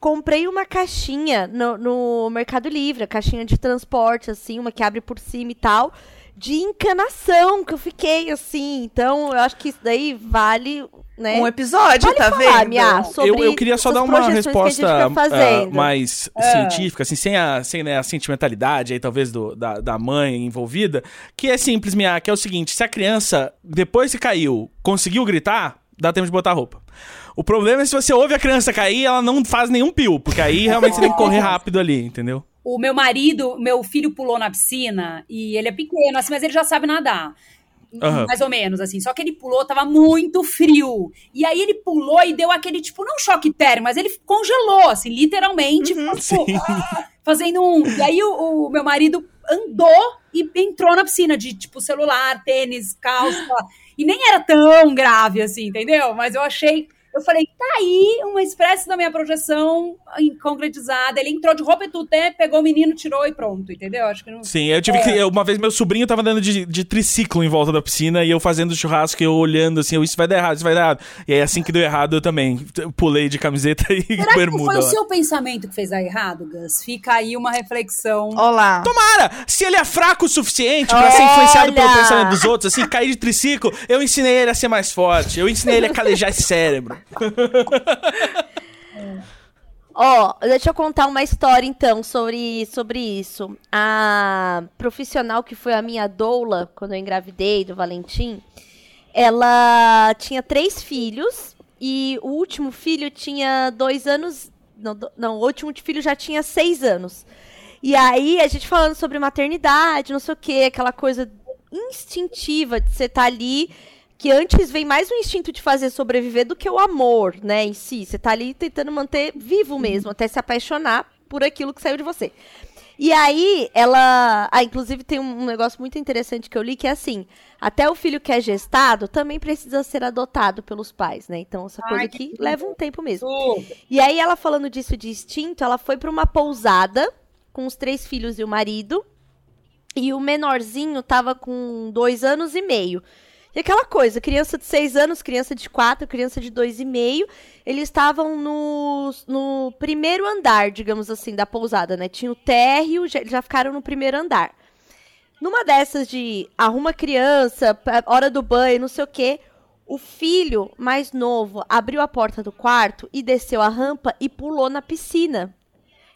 Comprei uma caixinha no, no Mercado Livre, a caixinha de transporte, assim, uma que abre por cima e tal de encanação que eu fiquei assim. Então, eu acho que isso daí vale. Né? Um episódio, vale tá falar, vendo? Mia, sobre eu, eu queria só dar uma resposta uh, mais Ah. científica, assim, sem, a, sem né, a sentimentalidade aí, talvez, do, da, da mãe envolvida, que é simples, Mia, que é o seguinte: se a criança, depois que caiu, conseguiu gritar, dá tempo de botar a roupa. O problema é se você ouve a criança cair, ela não faz nenhum pio, porque aí realmente você tem que correr rápido ali, entendeu? O meu marido, meu filho pulou na piscina e ele é pequeno, assim, mas ele já sabe nadar. Aham. Mais ou menos, assim. Só que ele pulou, tava muito frio. E aí ele pulou e deu aquele, tipo, não choque térmico, mas ele congelou, assim, literalmente. ficou, tipo, [LAUGHS] fazendo um. E aí o, o meu marido andou e entrou na piscina de, tipo, celular, tênis, calça. E nem era tão grave, assim, entendeu? Mas eu achei. Eu falei, tá aí uma espécie da minha projeção em- concretizada. Ele entrou de roupa e tudo, né? pegou o menino, tirou e pronto, entendeu? Acho que não. Sim, eu tive que. Uma vez meu sobrinho tava andando de, de triciclo em volta da piscina e eu fazendo churrasco e eu olhando assim, eu, isso vai dar errado, isso vai dar errado. E aí assim que deu errado, eu também pulei de camiseta [LAUGHS] e Será que não bermuda. foi o seu pensamento que fez dar errado, Gus? Fica aí uma reflexão. Olá. Tomara! Se ele é fraco o suficiente pra ser influenciado pelo pensamento dos outros, assim, cair de triciclo, eu ensinei ele a ser mais forte. Eu ensinei ele a calejar esse cérebro. [LAUGHS] Ó, deixa eu contar uma história então sobre, sobre isso. A profissional que foi a minha doula quando eu engravidei do Valentim, ela tinha três filhos e o último filho tinha dois anos. Não, não, o último filho já tinha seis anos. E aí, a gente falando sobre maternidade, não sei o que, aquela coisa instintiva de você estar ali, que antes vem mais o instinto de fazer sobreviver do que o amor, né, em si. Você tá ali tentando manter vivo mesmo, até se apaixonar por aquilo que saiu de você. E aí, ela. Ah, inclusive tem um negócio muito interessante que eu li que é assim: até o filho que é gestado também precisa ser adotado pelos pais, né? Então, essa Ai, coisa que que leva um tempo mesmo. E aí, ela falando disso de instinto, ela foi pra uma pousada com os três filhos e o marido. E o menorzinho tava com dois anos e meio. E aquela coisa, criança de seis anos, criança de quatro, criança de dois e meio, eles estavam no, no primeiro andar, digamos assim, da pousada, né? Tinha o térreo, já, já ficaram no primeiro andar. Numa dessas de arruma criança, hora do banho, não sei o quê, o filho mais novo abriu a porta do quarto e desceu a rampa e pulou na piscina.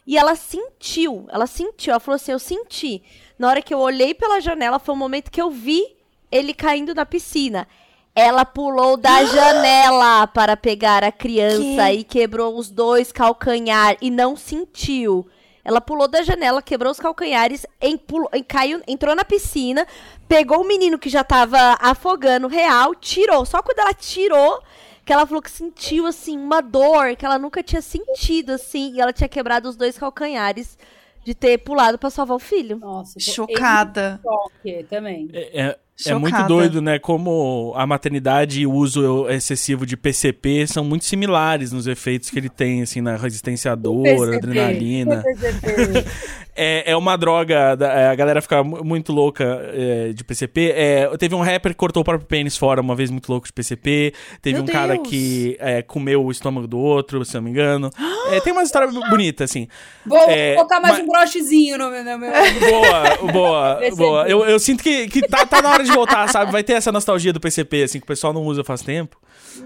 E ela sentiu, ela sentiu, ela falou assim: Eu senti. Na hora que eu olhei pela janela, foi o momento que eu vi ele caindo na piscina. Ela pulou da [GASPS] janela para pegar a criança e quebrou os dois calcanhar e não sentiu. Ela pulou da janela, quebrou os calcanhares, em, pulou, em- caiu, entrou na piscina, pegou o menino que já tava afogando real, tirou. Só quando ela tirou, que ela falou que sentiu, assim, uma dor que ela nunca tinha sentido, assim, e ela tinha quebrado os dois calcanhares de ter pulado pra salvar o filho. Nossa, Chocada. choque também. É, é- é Chocada. muito doido, né? Como a maternidade e o uso excessivo de PCP são muito similares nos efeitos que ele tem, assim, na resistência à dor, PCP, adrenalina. PCP. [LAUGHS] É, é uma droga, é, a galera fica mu- muito louca é, de PCP. É, teve um rapper que cortou o próprio pênis fora uma vez muito louco de PCP. Teve Meu um cara Deus. que é, comeu o estômago do outro, se não me engano. É, tem uma história bonita, assim. Vou É, colocar mais mas- um brochezinho no meu. No meu... Boa, boa, [LAUGHS] boa. Eu, eu sinto que, que tá, tá na hora de voltar, sabe? Vai ter essa nostalgia do PCP, assim, que o pessoal não usa faz tempo.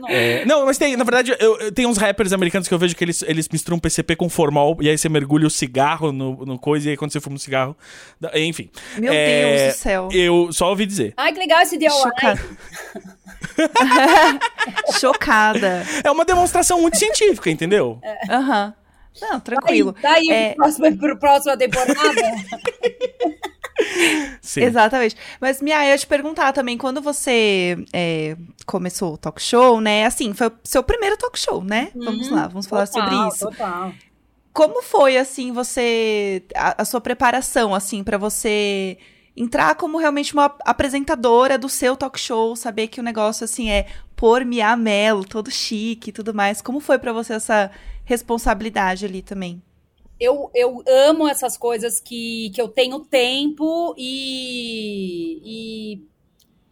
É, não, mas tem, na verdade, eu, eu- tem uns rappers americanos que eu vejo que eles, eles misturam PCP com formol, e aí você mergulha o cigarro no, no coisa, e aí quando você fuma um cigarro. Enfim. Meu É, Deus do céu. Eu só ouvi dizer. Ai, que legal esse DIY. Chocada. [LAUGHS] Chocada. É uma demonstração muito científica, entendeu? Aham. Não, Daí, tranquilo. daí É. pro próximo, pro próxima temporada. [LAUGHS] [LAUGHS] Sim. Exatamente. Mas, Mia, eu ia te perguntar também, quando você é, começou o talk show, né? Assim, foi o seu primeiro talk show, né? Vamos lá, vamos falar sobre Total, isso. Total. Como foi, assim, você. A, a sua preparação, assim, pra você entrar como realmente uma apresentadora do seu talk show, saber que o negócio, assim, é pôr Mia Mello, todo chique e tudo mais. Como foi pra você essa responsabilidade ali também? Eu, eu amo essas coisas que, que eu tenho tempo e, e,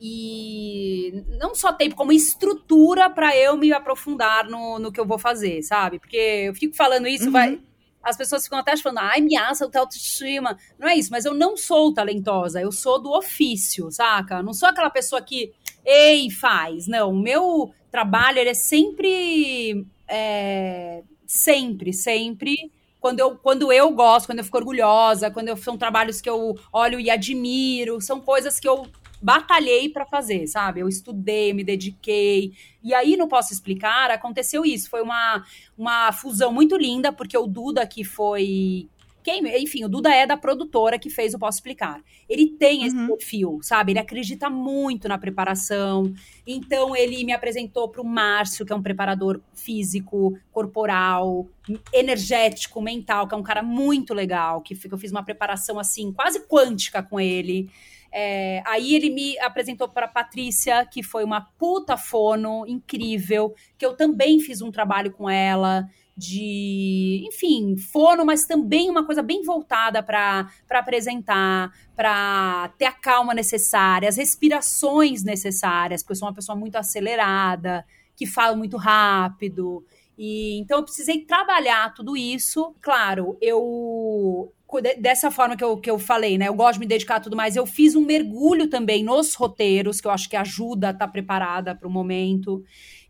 e não só tempo, como estrutura para eu me aprofundar no, no que eu vou fazer, sabe? Porque eu fico falando isso, uhum. vai. As pessoas ficam até falando, ai, me assa, o autoestima. Não é isso, mas eu não sou talentosa, eu sou do ofício, saca? Não sou aquela pessoa que, ei, faz. Não, o meu trabalho, ele é sempre. É, sempre, sempre quando eu, quando eu gosto, quando eu fico orgulhosa, quando eu, são trabalhos que eu olho e admiro, são coisas que eu batalhei para fazer, sabe? Eu estudei, me dediquei. E aí, não posso explicar, aconteceu isso. Foi uma, uma fusão muito linda, porque o Duda, que foi quem, enfim, o Duda é da produtora que fez o Posso Explicar. Ele tem esse uhum. perfil, sabe? Ele acredita muito na preparação. Então, ele me apresentou para o Márcio, que é um preparador físico, corporal, energético, mental, que é um cara muito legal, que eu fiz uma preparação, assim, quase quântica com ele. É, aí ele me apresentou para Patrícia, que foi uma puta fono incrível, que eu também fiz um trabalho com ela de, enfim, fono, mas também uma coisa bem voltada para apresentar, para ter a calma necessária, as respirações necessárias, porque eu sou uma pessoa muito acelerada, que fala muito rápido. E então eu precisei trabalhar tudo isso. Claro, eu dessa forma que eu, que eu falei, né? Eu gosto de me dedicar a tudo mais. Eu fiz um mergulho também nos roteiros, que eu acho que ajuda a estar tá preparada para o momento.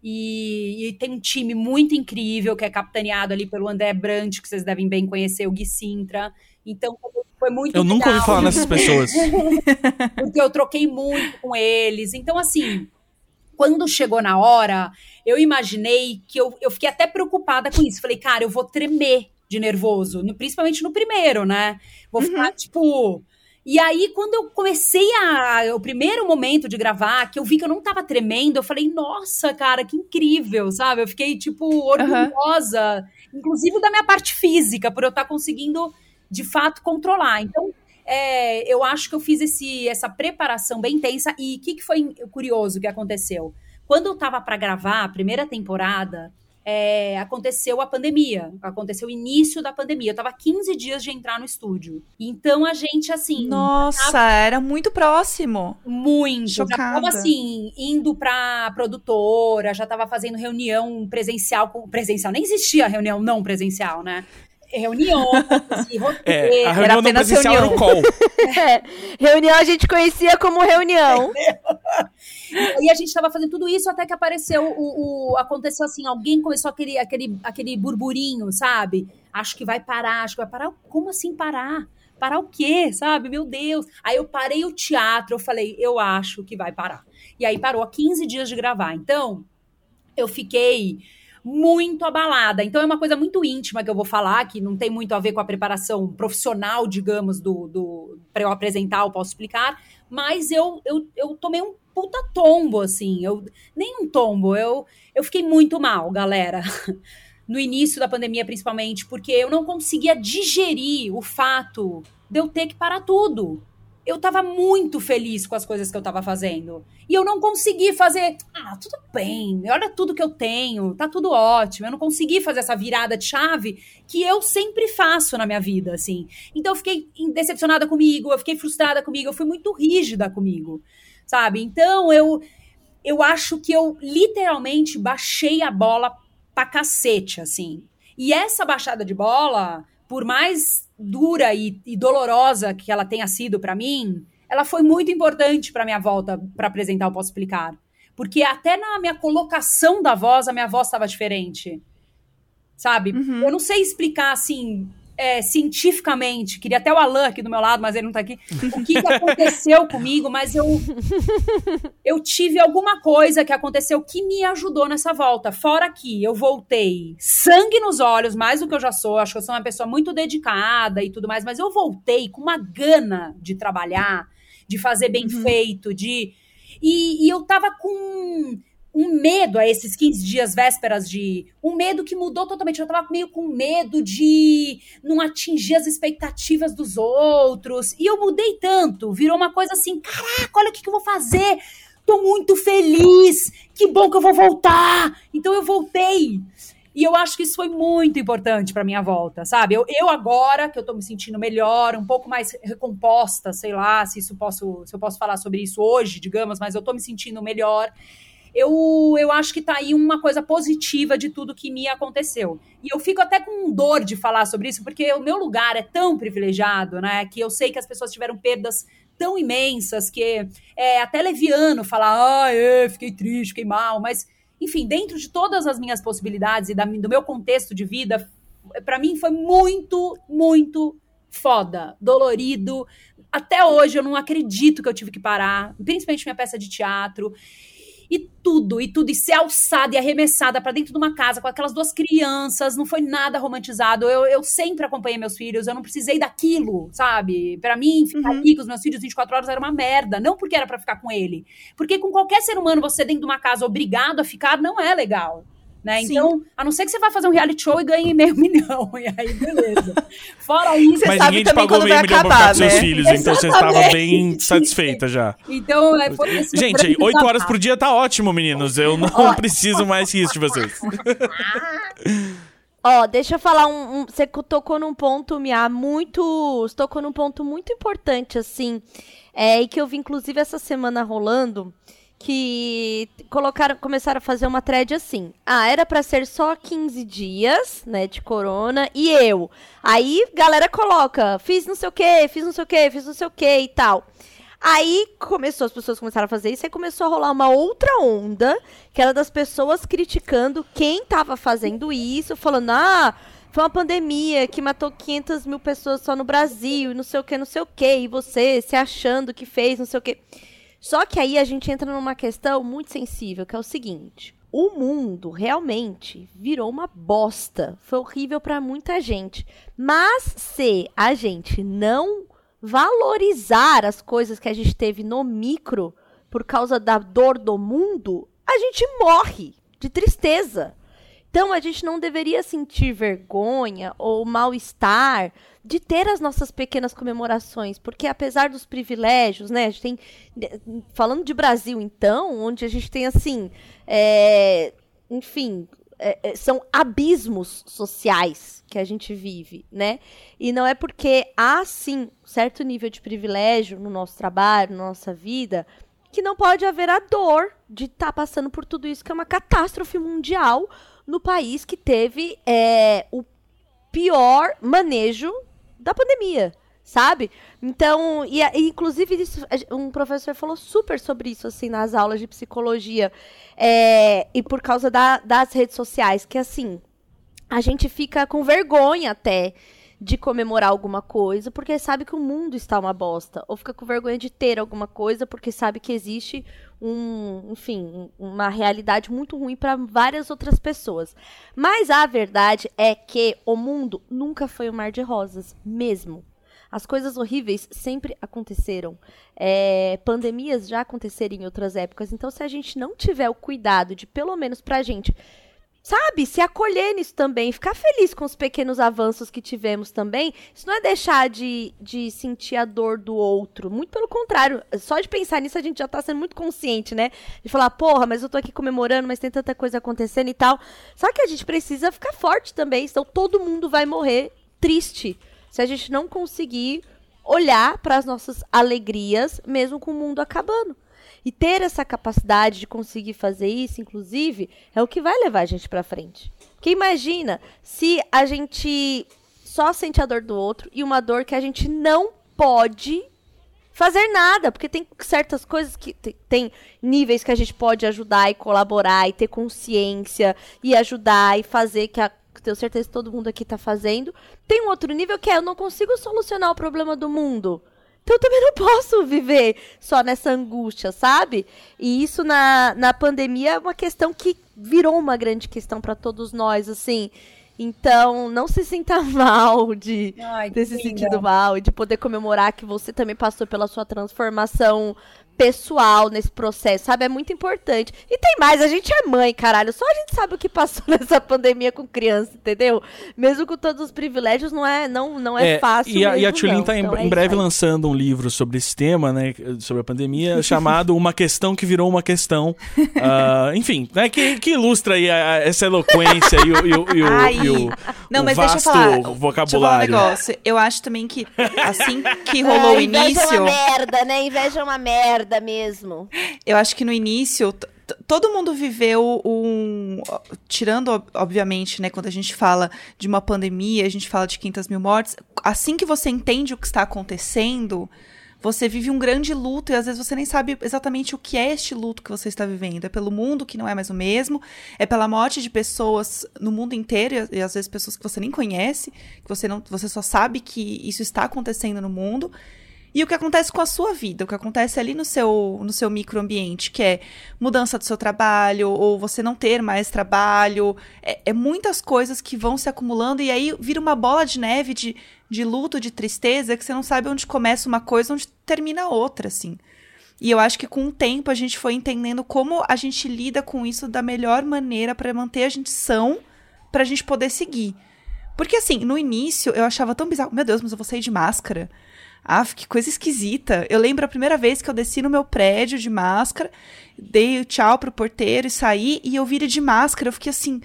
E, e, tem um time muito incrível que é capitaneado ali pelo André Brandt, que vocês devem bem conhecer, o Gui Sintra. Então foi muito Eu legal. nunca ouvi falar nessas pessoas. [LAUGHS] Porque eu troquei muito com eles. Então, assim, quando chegou na hora, eu imaginei que eu, eu fiquei até preocupada com isso. Falei, cara, eu vou tremer de nervoso, no, principalmente no primeiro, né? Vou ficar, uhum. tipo e aí, quando eu comecei a. O primeiro momento de gravar, que eu vi que eu não tava tremendo, eu falei, nossa, cara, que incrível, sabe? Eu fiquei, tipo, orgulhosa, uhum. inclusive da minha parte física, por eu estar tá conseguindo, de fato, controlar. Então, é, eu acho que eu fiz esse, essa preparação bem intensa. E o que, que foi curioso que aconteceu? Quando eu tava para gravar a primeira temporada, é, aconteceu a pandemia, aconteceu o início da pandemia. Eu tava 15 dias de entrar no estúdio. Então a gente, assim. Nossa, tava... era muito próximo. Muito. Chocada. Já tava, assim, indo pra produtora, já tava fazendo reunião presencial. Com... Presencial, nem existia reunião não presencial, né? Reunião, [LAUGHS] é, a reunião não presencial reunião. era o call. [LAUGHS] É, reunião a gente conhecia como reunião. [LAUGHS] e a gente estava fazendo tudo isso até que apareceu o, o, aconteceu assim, alguém começou aquele aquele aquele burburinho, sabe? Acho que vai parar, acho que vai parar. Como assim parar? Parar o quê, sabe? Meu Deus. Aí eu parei o teatro, eu falei, eu acho que vai parar. E aí parou há 15 dias de gravar. Então, eu fiquei muito abalada. Então é uma coisa muito íntima que eu vou falar, que não tem muito a ver com a preparação profissional, digamos, do, do para eu apresentar, eu posso explicar, mas eu, eu, eu tomei um puta tombo, assim, eu nem um tombo, eu, eu fiquei muito mal, galera. [LAUGHS] No início da pandemia, principalmente, porque eu não conseguia digerir o fato de eu ter que parar tudo eu tava muito feliz com as coisas que eu tava fazendo. E eu não consegui fazer, ah, tudo bem, olha tudo que eu tenho, tá tudo ótimo. Eu não consegui fazer essa virada de chave que eu sempre faço na minha vida, assim. Então eu fiquei decepcionada comigo, eu fiquei frustrada comigo, eu fui muito rígida comigo, sabe? Então eu eu acho que eu literalmente baixei a bola pra cacete, assim. E essa baixada de bola, por mais dura e, e dolorosa que ela tenha sido para mim, ela foi muito importante para minha volta para apresentar o Posso Explicar. Porque até na minha colocação da voz, a minha voz estava diferente. Sabe? Uhum. Eu não sei explicar assim é, cientificamente, queria até o Alan aqui do meu lado, mas ele não tá aqui, o que, que aconteceu [LAUGHS] comigo, mas eu, eu tive alguma coisa que aconteceu que me ajudou nessa volta. Fora que eu voltei sangue nos olhos, mais do que eu já sou, acho que eu sou uma pessoa muito dedicada e tudo mais, mas eu voltei com uma gana de trabalhar, de fazer bem uhum. feito, de. E, e eu tava com um medo a esses 15 dias vésperas de. Um medo que mudou totalmente. Eu tava meio com medo de não atingir as expectativas dos outros. E eu mudei tanto. Virou uma coisa assim: caraca, olha o que, que eu vou fazer. Tô muito feliz. Que bom que eu vou voltar. Então eu voltei E eu acho que isso foi muito importante para minha volta, sabe? Eu, eu agora que eu tô me sentindo melhor, um pouco mais recomposta, sei lá, se isso posso, se eu posso falar sobre isso hoje, digamos, mas eu tô me sentindo melhor. Eu, eu acho que tá aí uma coisa positiva de tudo que me aconteceu. E eu fico até com dor de falar sobre isso, porque o meu lugar é tão privilegiado, né? Que eu sei que as pessoas tiveram perdas tão imensas que é até leviano falar, ah, é, fiquei triste, fiquei mal, mas enfim, dentro de todas as minhas possibilidades e da, do meu contexto de vida, para mim foi muito, muito foda, dolorido. Até hoje eu não acredito que eu tive que parar, principalmente minha peça de teatro e tudo, e tudo, e ser alçada e arremessada para dentro de uma casa com aquelas duas crianças, não foi nada romantizado. Eu, eu sempre acompanhei meus filhos, eu não precisei daquilo, sabe? Para mim, ficar uhum. aqui com os meus filhos 24 horas era uma merda, não porque era para ficar com ele. Porque com qualquer ser humano, você dentro de uma casa obrigado a ficar, não é legal. Né? Então, a não ser que você vá fazer um reality show e ganhe meio [LAUGHS] milhão. E aí, beleza. Fora isso, você Mas sabe ninguém te pagou meio milhão acabar, pra né? seus filhos, Exatamente. então você estava bem satisfeita já. Então, é, foi esse Gente, oito horas por dia tá ótimo, meninos. Eu não preciso mais que isso de vocês. [LAUGHS] Ó, oh, deixa eu falar um, um, Você tocou num ponto, Mia, muito. Você tocou num ponto muito importante, assim. É, e que eu vi, inclusive, essa semana rolando que colocaram, começaram a fazer uma thread assim. Ah, era para ser só 15 dias, né, de corona, e eu. Aí, galera coloca, fiz não sei o que, fiz não sei o que, fiz não sei o que e tal. Aí começou, as pessoas começaram a fazer isso, aí começou a rolar uma outra onda, que era das pessoas criticando quem tava fazendo isso, falando, ah, foi uma pandemia que matou 500 mil pessoas só no Brasil, não sei o que, não sei o que, e você se achando que fez, não sei o que. Só que aí a gente entra numa questão muito sensível, que é o seguinte: o mundo realmente virou uma bosta. Foi horrível para muita gente. Mas se a gente não valorizar as coisas que a gente teve no micro por causa da dor do mundo, a gente morre de tristeza. Então a gente não deveria sentir vergonha ou mal-estar de ter as nossas pequenas comemorações, porque apesar dos privilégios, né, a gente tem, falando de Brasil então, onde a gente tem assim, é, enfim, é, é, são abismos sociais que a gente vive, né? E não é porque há sim certo nível de privilégio no nosso trabalho, na nossa vida, que não pode haver a dor de estar tá passando por tudo isso que é uma catástrofe mundial no país que teve é, o pior manejo da pandemia, sabe? Então, e, e, inclusive isso, um professor falou super sobre isso assim nas aulas de psicologia é, e por causa da, das redes sociais, que assim a gente fica com vergonha até de comemorar alguma coisa, porque sabe que o mundo está uma bosta, ou fica com vergonha de ter alguma coisa, porque sabe que existe um, enfim, uma realidade muito ruim para várias outras pessoas. Mas a verdade é que o mundo nunca foi um mar de rosas, mesmo. As coisas horríveis sempre aconteceram. É, pandemias já aconteceram em outras épocas. Então, se a gente não tiver o cuidado de, pelo menos pra gente, sabe, se acolher nisso também, ficar feliz com os pequenos avanços que tivemos também, isso não é deixar de, de sentir a dor do outro. Muito pelo contrário, só de pensar nisso a gente já tá sendo muito consciente, né? De falar, porra, mas eu tô aqui comemorando, mas tem tanta coisa acontecendo e tal. Só que a gente precisa ficar forte também, senão todo mundo vai morrer triste se a gente não conseguir olhar para as nossas alegrias, mesmo com o mundo acabando. E ter essa capacidade de conseguir fazer isso, inclusive, é o que vai levar a gente para frente. Porque imagina se a gente só sente a dor do outro e uma dor que a gente não pode fazer nada, porque tem certas coisas que tem níveis que a gente pode ajudar e colaborar e ter consciência e ajudar e fazer que a tenho certeza que todo mundo aqui tá fazendo. Tem um outro nível que é eu não consigo solucionar o problema do mundo. Então eu também não posso viver só nessa angústia, sabe? E isso na, na pandemia é uma questão que virou uma grande questão para todos nós, assim. Então, não se sinta [LAUGHS] mal de Ai, ter se sentido mal e de poder comemorar que você também passou pela sua transformação pessoal nesse processo, sabe? É muito importante. E tem mais, a gente é mãe, caralho. Só a gente sabe o que passou [LAUGHS] nessa pandemia com criança, entendeu? Mesmo com todos os privilégios, não é, não, não é, é fácil. E a, mesmo, e a Tulin tá então, em, é em breve lançando um livro sobre esse tema, né? Sobre a pandemia, [LAUGHS] chamado Uma Questão que Virou uma Questão. Uh, [LAUGHS] enfim, né? Que, que ilustra aí a, a, essa eloquência e o, e o, e o, Ai, e o, não, o mas vasto deixa eu falar, vocabulário. Deixa eu falar um negócio. Eu acho também que assim que rolou é, o inveja início. é uma merda, né? Inveja é uma merda mesmo. Eu acho que no início todo mundo viveu um. Tirando, obviamente, né, quando a gente fala de uma pandemia, a gente fala de 500 mil mortes. Assim que você entende o que está acontecendo, você vive um grande luto e às vezes você nem sabe exatamente o que é este luto que você está vivendo. É pelo mundo que não é mais o mesmo, é pela morte de pessoas no mundo inteiro e, e às vezes pessoas que você nem conhece, que você não, você só sabe que isso está acontecendo no mundo. E o que acontece com a sua vida, o que acontece ali no seu, no seu microambiente, que é mudança do seu trabalho, ou você não ter mais trabalho. É, é, muitas coisas que vão se acumulando e aí vira uma bola de neve de, de luto, de tristeza, que você não sabe onde começa uma coisa, onde termina outra, assim. E eu acho que com o tempo a gente foi entendendo como a gente lida com isso da melhor maneira para manter a gente são, para a gente poder seguir. Porque assim, no início eu achava tão bizarro, meu Deus, mas eu vou sair de máscara. Ah, que coisa esquisita. Eu lembro a primeira vez que eu desci no meu prédio de máscara, dei tchau pro porteiro e saí, e eu virei de máscara. Eu fiquei assim,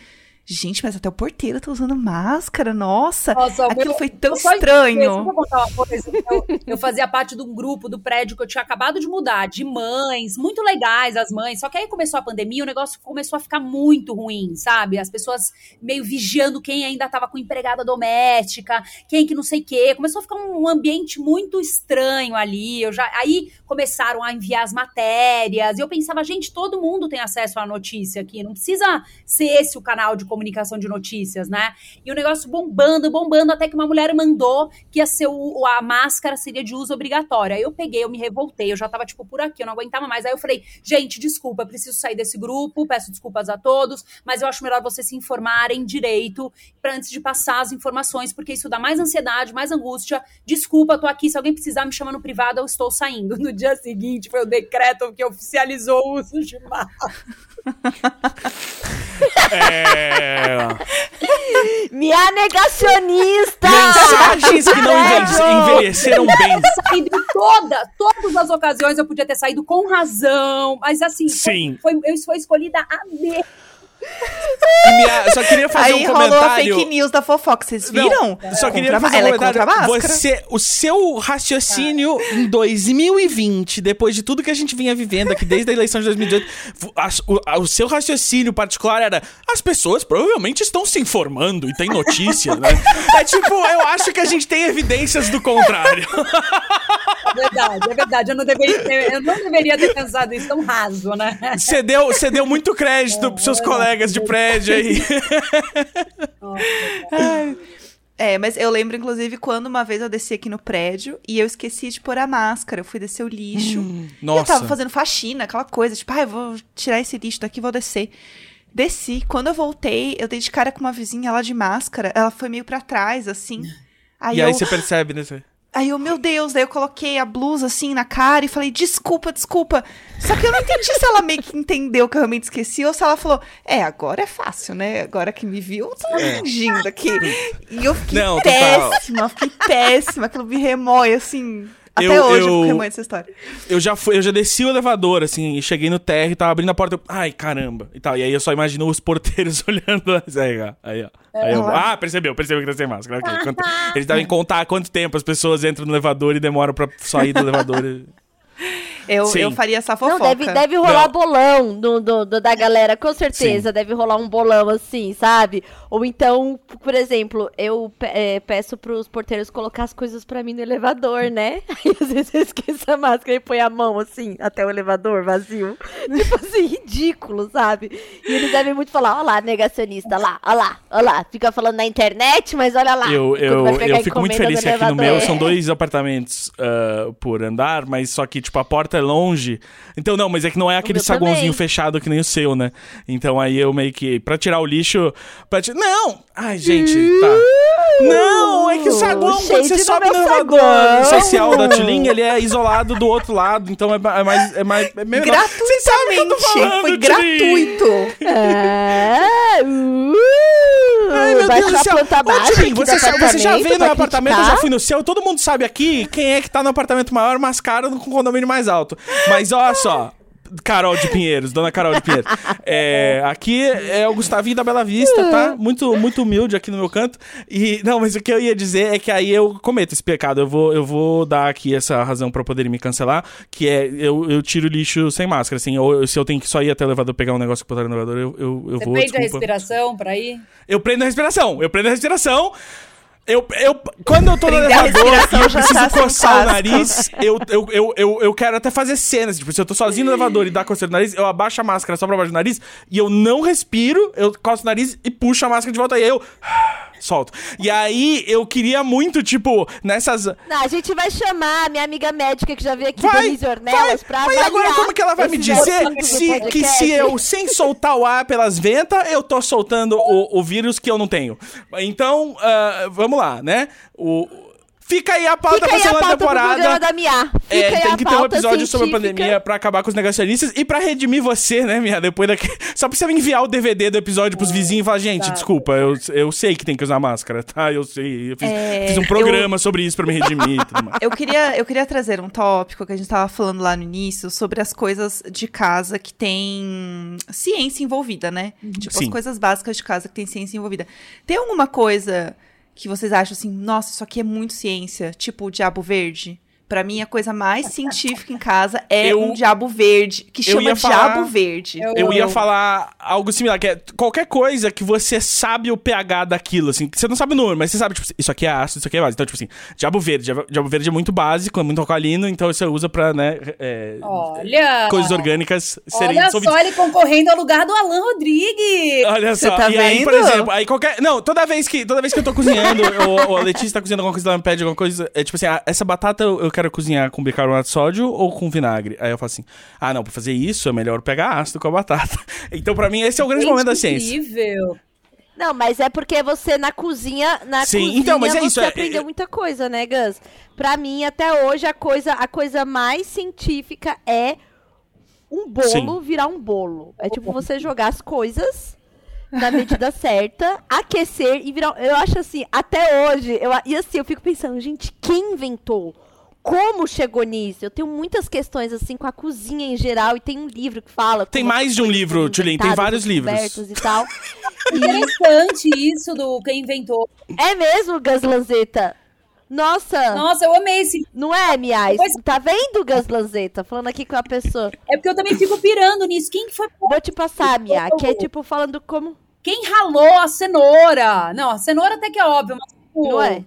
Gente, mas até o porteiro tá usando máscara, nossa. nossa aquilo meu, foi tão estranho. Eu, coisa. Eu, eu, fazia parte de um grupo do prédio que eu tinha acabado de mudar, de mães, muito legais as mães. Só que aí começou a pandemia, o negócio começou a ficar muito ruim, sabe? As pessoas meio vigiando quem ainda tava com empregada doméstica, quem que não sei o quê. Começou a ficar um ambiente muito estranho ali. Eu já, aí começaram a enviar as matérias. E eu pensava, gente, todo mundo tem acesso à notícia aqui. Não precisa ser esse o canal de comunicação comunicação de notícias, né? E o negócio bombando, bombando, até que uma mulher mandou que ia ser o, a máscara seria de uso obrigatório. Aí eu peguei, eu me revoltei, eu já tava, tipo, por aqui, eu não aguentava mais. Aí eu falei, gente, desculpa, preciso sair desse grupo, peço desculpas a todos, mas eu acho melhor vocês se informarem direito para antes de passar as informações, porque isso dá mais ansiedade, mais angústia. Desculpa, tô aqui, se alguém precisar me chamar no privado, eu estou saindo. [LAUGHS] No dia seguinte foi o decreto que oficializou o uso de máscara. [LAUGHS] É... [LAUGHS] Minha negacionista! Mensagens que não envelheceram bem. Saído em toda, todas as ocasiões eu podia ter saído com razão, mas assim, Sim. Foi, foi, eu escolhida a D. Minha, só queria fazer Aí um comentário. rolou a fake news da fofoca, vocês viram? Não, só queria fazer um comentário. Você, o seu raciocínio ah. em 2020, depois de tudo que a gente vinha vivendo aqui desde a eleição de 2018, o, o, seu raciocínio particular era: as pessoas provavelmente estão se informando e tem notícia, né? [LAUGHS] É tipo, eu acho que a gente tem evidências do contrário. É verdade, é verdade. Eu não deveria ter, eu não deveria ter pensado isso tão raso, né? Você deu, você deu muito crédito é, pros seus é, colegas de prédio aí. É, mas eu lembro, inclusive, quando uma vez eu desci aqui no prédio e eu esqueci de pôr a máscara. Eu fui descer o lixo. Hum, nossa. E eu tava fazendo faxina, aquela coisa, tipo, ah, eu vou tirar esse lixo daqui e vou descer. Desci. Quando eu voltei, eu dei de cara com uma vizinha lá de máscara. Ela foi meio para trás, assim. Aí e eu... aí você percebe, né? Aí eu, meu Deus, daí eu coloquei a blusa assim na cara e falei, desculpa, desculpa. Só que eu não entendi se ela meio que entendeu que eu realmente esqueci ou se ela falou, é, agora é fácil, né? Agora que me viu, eu tô é. fingindo aqui. E eu fiquei não, péssima, fiquei péssima, aquilo me remói assim. Até eu, hoje eu, eu fico essa história. Eu já, fui, eu já desci o elevador, assim, e cheguei no térreo, tava abrindo a porta, eu, ai, caramba, e tal. E aí eu só imagino os porteiros [LAUGHS] olhando, aí, ó, aí, ó. Aí eu, ah, percebeu, percebeu que tá sem máscara. Okay. Quanto, eles devem [LAUGHS] contar quanto tempo as pessoas entram no elevador e demoram pra sair do elevador. [LAUGHS] Eu, eu faria essa fofoca. Não, deve, deve rolar não. bolão do, do, do, da galera, com certeza. Sim. Deve rolar um bolão assim, sabe? Ou então, por exemplo, eu é, peço pros porteiros colocar as coisas pra mim no elevador, né? [LAUGHS] Aí às vezes eu esqueço a máscara e põe a mão assim, até o elevador vazio. [LAUGHS] tipo assim, ridículo, sabe? E eles devem muito falar, ó lá, negacionista, lá, ó lá, ó lá. Fica falando na internet, mas olha lá. Eu, eu, eu fico muito feliz que aqui no meu são [LAUGHS] dois apartamentos uh, por andar, mas só que, tipo, a porta é longe. Então, não, mas é que não é aquele saguãozinho também. fechado que nem o seu, né? Então aí eu meio que. Pra tirar o lixo. Pra ti- Não! Ai, gente, tá. Não, é que o saguão, quando Shade você no sobe no meu elevador saguão. social da Tulin, ele é isolado do outro lado. Então é, é mais. É mais é eu tô falando, Foi gratuito. É, uh, Ai, meu Deus do céu. planta Ô, baixa aqui você, do sa- você já veio no apartamento, eu já fui no seu. Todo mundo sabe aqui quem é que tá no apartamento maior, mais caro, com condomínio mais alto. Mas olha só. Carol de Pinheiros, dona Carol de Pinheiros. É, aqui é o Gustavinho da Bela Vista, tá? Muito, muito humilde aqui no meu canto. E, não, mas o que eu ia dizer é que aí eu cometo esse pecado. Eu vou, eu vou dar aqui essa razão pra poderem me cancelar, que é eu, eu tiro lixo sem máscara, assim. Ou se eu tenho que só ir até o elevador pegar um negócio que botar no elevador, eu, eu, eu Você vou. prende a desculpa. respiração pra ir? Eu prendo a respiração. Eu prendo a respiração. Eu, eu, quando eu tô no elevador e eu preciso tá sem coçar o nariz, eu, eu, eu, eu, eu quero até fazer cenas. Tipo, se eu tô sozinho no elevador e dá coceira no nariz, eu abaixo a máscara só pra baixo do nariz e eu não respiro, eu coço o nariz e puxo a máscara de volta e aí eu solto. E aí eu queria muito, tipo, nessas. Não, a gente vai chamar a minha amiga médica que já veio aqui, Vai, Denise vai, Ornelas, pra mas agora como que ela vai me dizer do se, que se eu, sem soltar o ar pelas ventas, eu tô soltando o, o vírus que eu não tenho? Então, ah, vamos lá, né? O, fica aí a pauta Fica pra segunda temporada. da Mia. É, tem que ter um episódio sobre a científica. pandemia pra acabar com os negacionistas e pra redimir você, né, minha? Depois daqui. Só precisa enviar o DVD do episódio pros vizinhos e falar, gente, tá. desculpa, eu, eu sei que tem que usar máscara, tá? Eu sei. Eu fiz, É, fiz um programa sobre isso pra me redimir e tudo mais. Eu queria, eu queria trazer um tópico que a gente tava falando lá no início sobre as coisas de casa que tem ciência envolvida, né? Tipo, Sim. as coisas básicas de casa que tem ciência envolvida. Tem alguma coisa que vocês acham assim, nossa, isso aqui é muito ciência, tipo o diabo verde? Pra mim, a coisa mais [LAUGHS] científica em casa é Eu- um diabo verde, que chama falar- diabo verde. Eu- Eu ia falar algo similar, que é qualquer coisa que você sabe o pH daquilo, assim, você não sabe o número, mas você sabe, tipo, isso aqui é ácido, isso aqui é base. Então, tipo assim, diabo verde. Diabo, diabo verde é muito básico, é muito alcalino, então você usa pra, né, é, Olha! coisas orgânicas serem Olha dissolvidas. só ele concorrendo ao lugar do Alan Rodrigues! Olha Você só, tá e aí, por vendo? exemplo, aí qualquer. Não, toda vez que, toda vez que eu tô cozinhando, [LAUGHS] ou, ou a Letícia tá cozinhando alguma coisa, ela me pede alguma coisa. É tipo assim, ah, essa batata eu, eu quero cozinhar com bicarbonato de sódio ou com vinagre? Aí eu falo assim: ah, não, pra fazer isso é melhor pegar ácido com a batata. [LAUGHS] Então, pra mim, esse é o grande Gente, momento da ciência. Incrível! Não, mas é porque você na cozinha, na Sim, cozinha então, mas é você isso, é- aprendeu é- muita coisa, né, Gus? Pra mim, até hoje, a coisa, a coisa mais científica é um bolo Sim. virar um bolo. É tipo você jogar as coisas na medida [LAUGHS] certa, aquecer e virar. Eu acho assim, até hoje, eu, e assim, eu fico pensando, gente, quem inventou? Como chegou nisso? Eu tenho muitas questões assim com a cozinha em geral e tem um livro que fala. Tem mais de um livro, Tulin, tem inventadas, vários livros. E tal. [LAUGHS] Interessante isso do quem inventou. É mesmo, Gus Lanzetta? Nossa, Nossa, eu amei esse. não é, Miais? Pois- Tá vendo, Gus Lanzetta? Falando aqui com a pessoa. É porque eu também fico pirando nisso. Quem que foi. Vou te passar, Mia, que é tipo falando como. Quem ralou a cenoura? Não, a cenoura até que é óbvio, mas. tipo, Não é?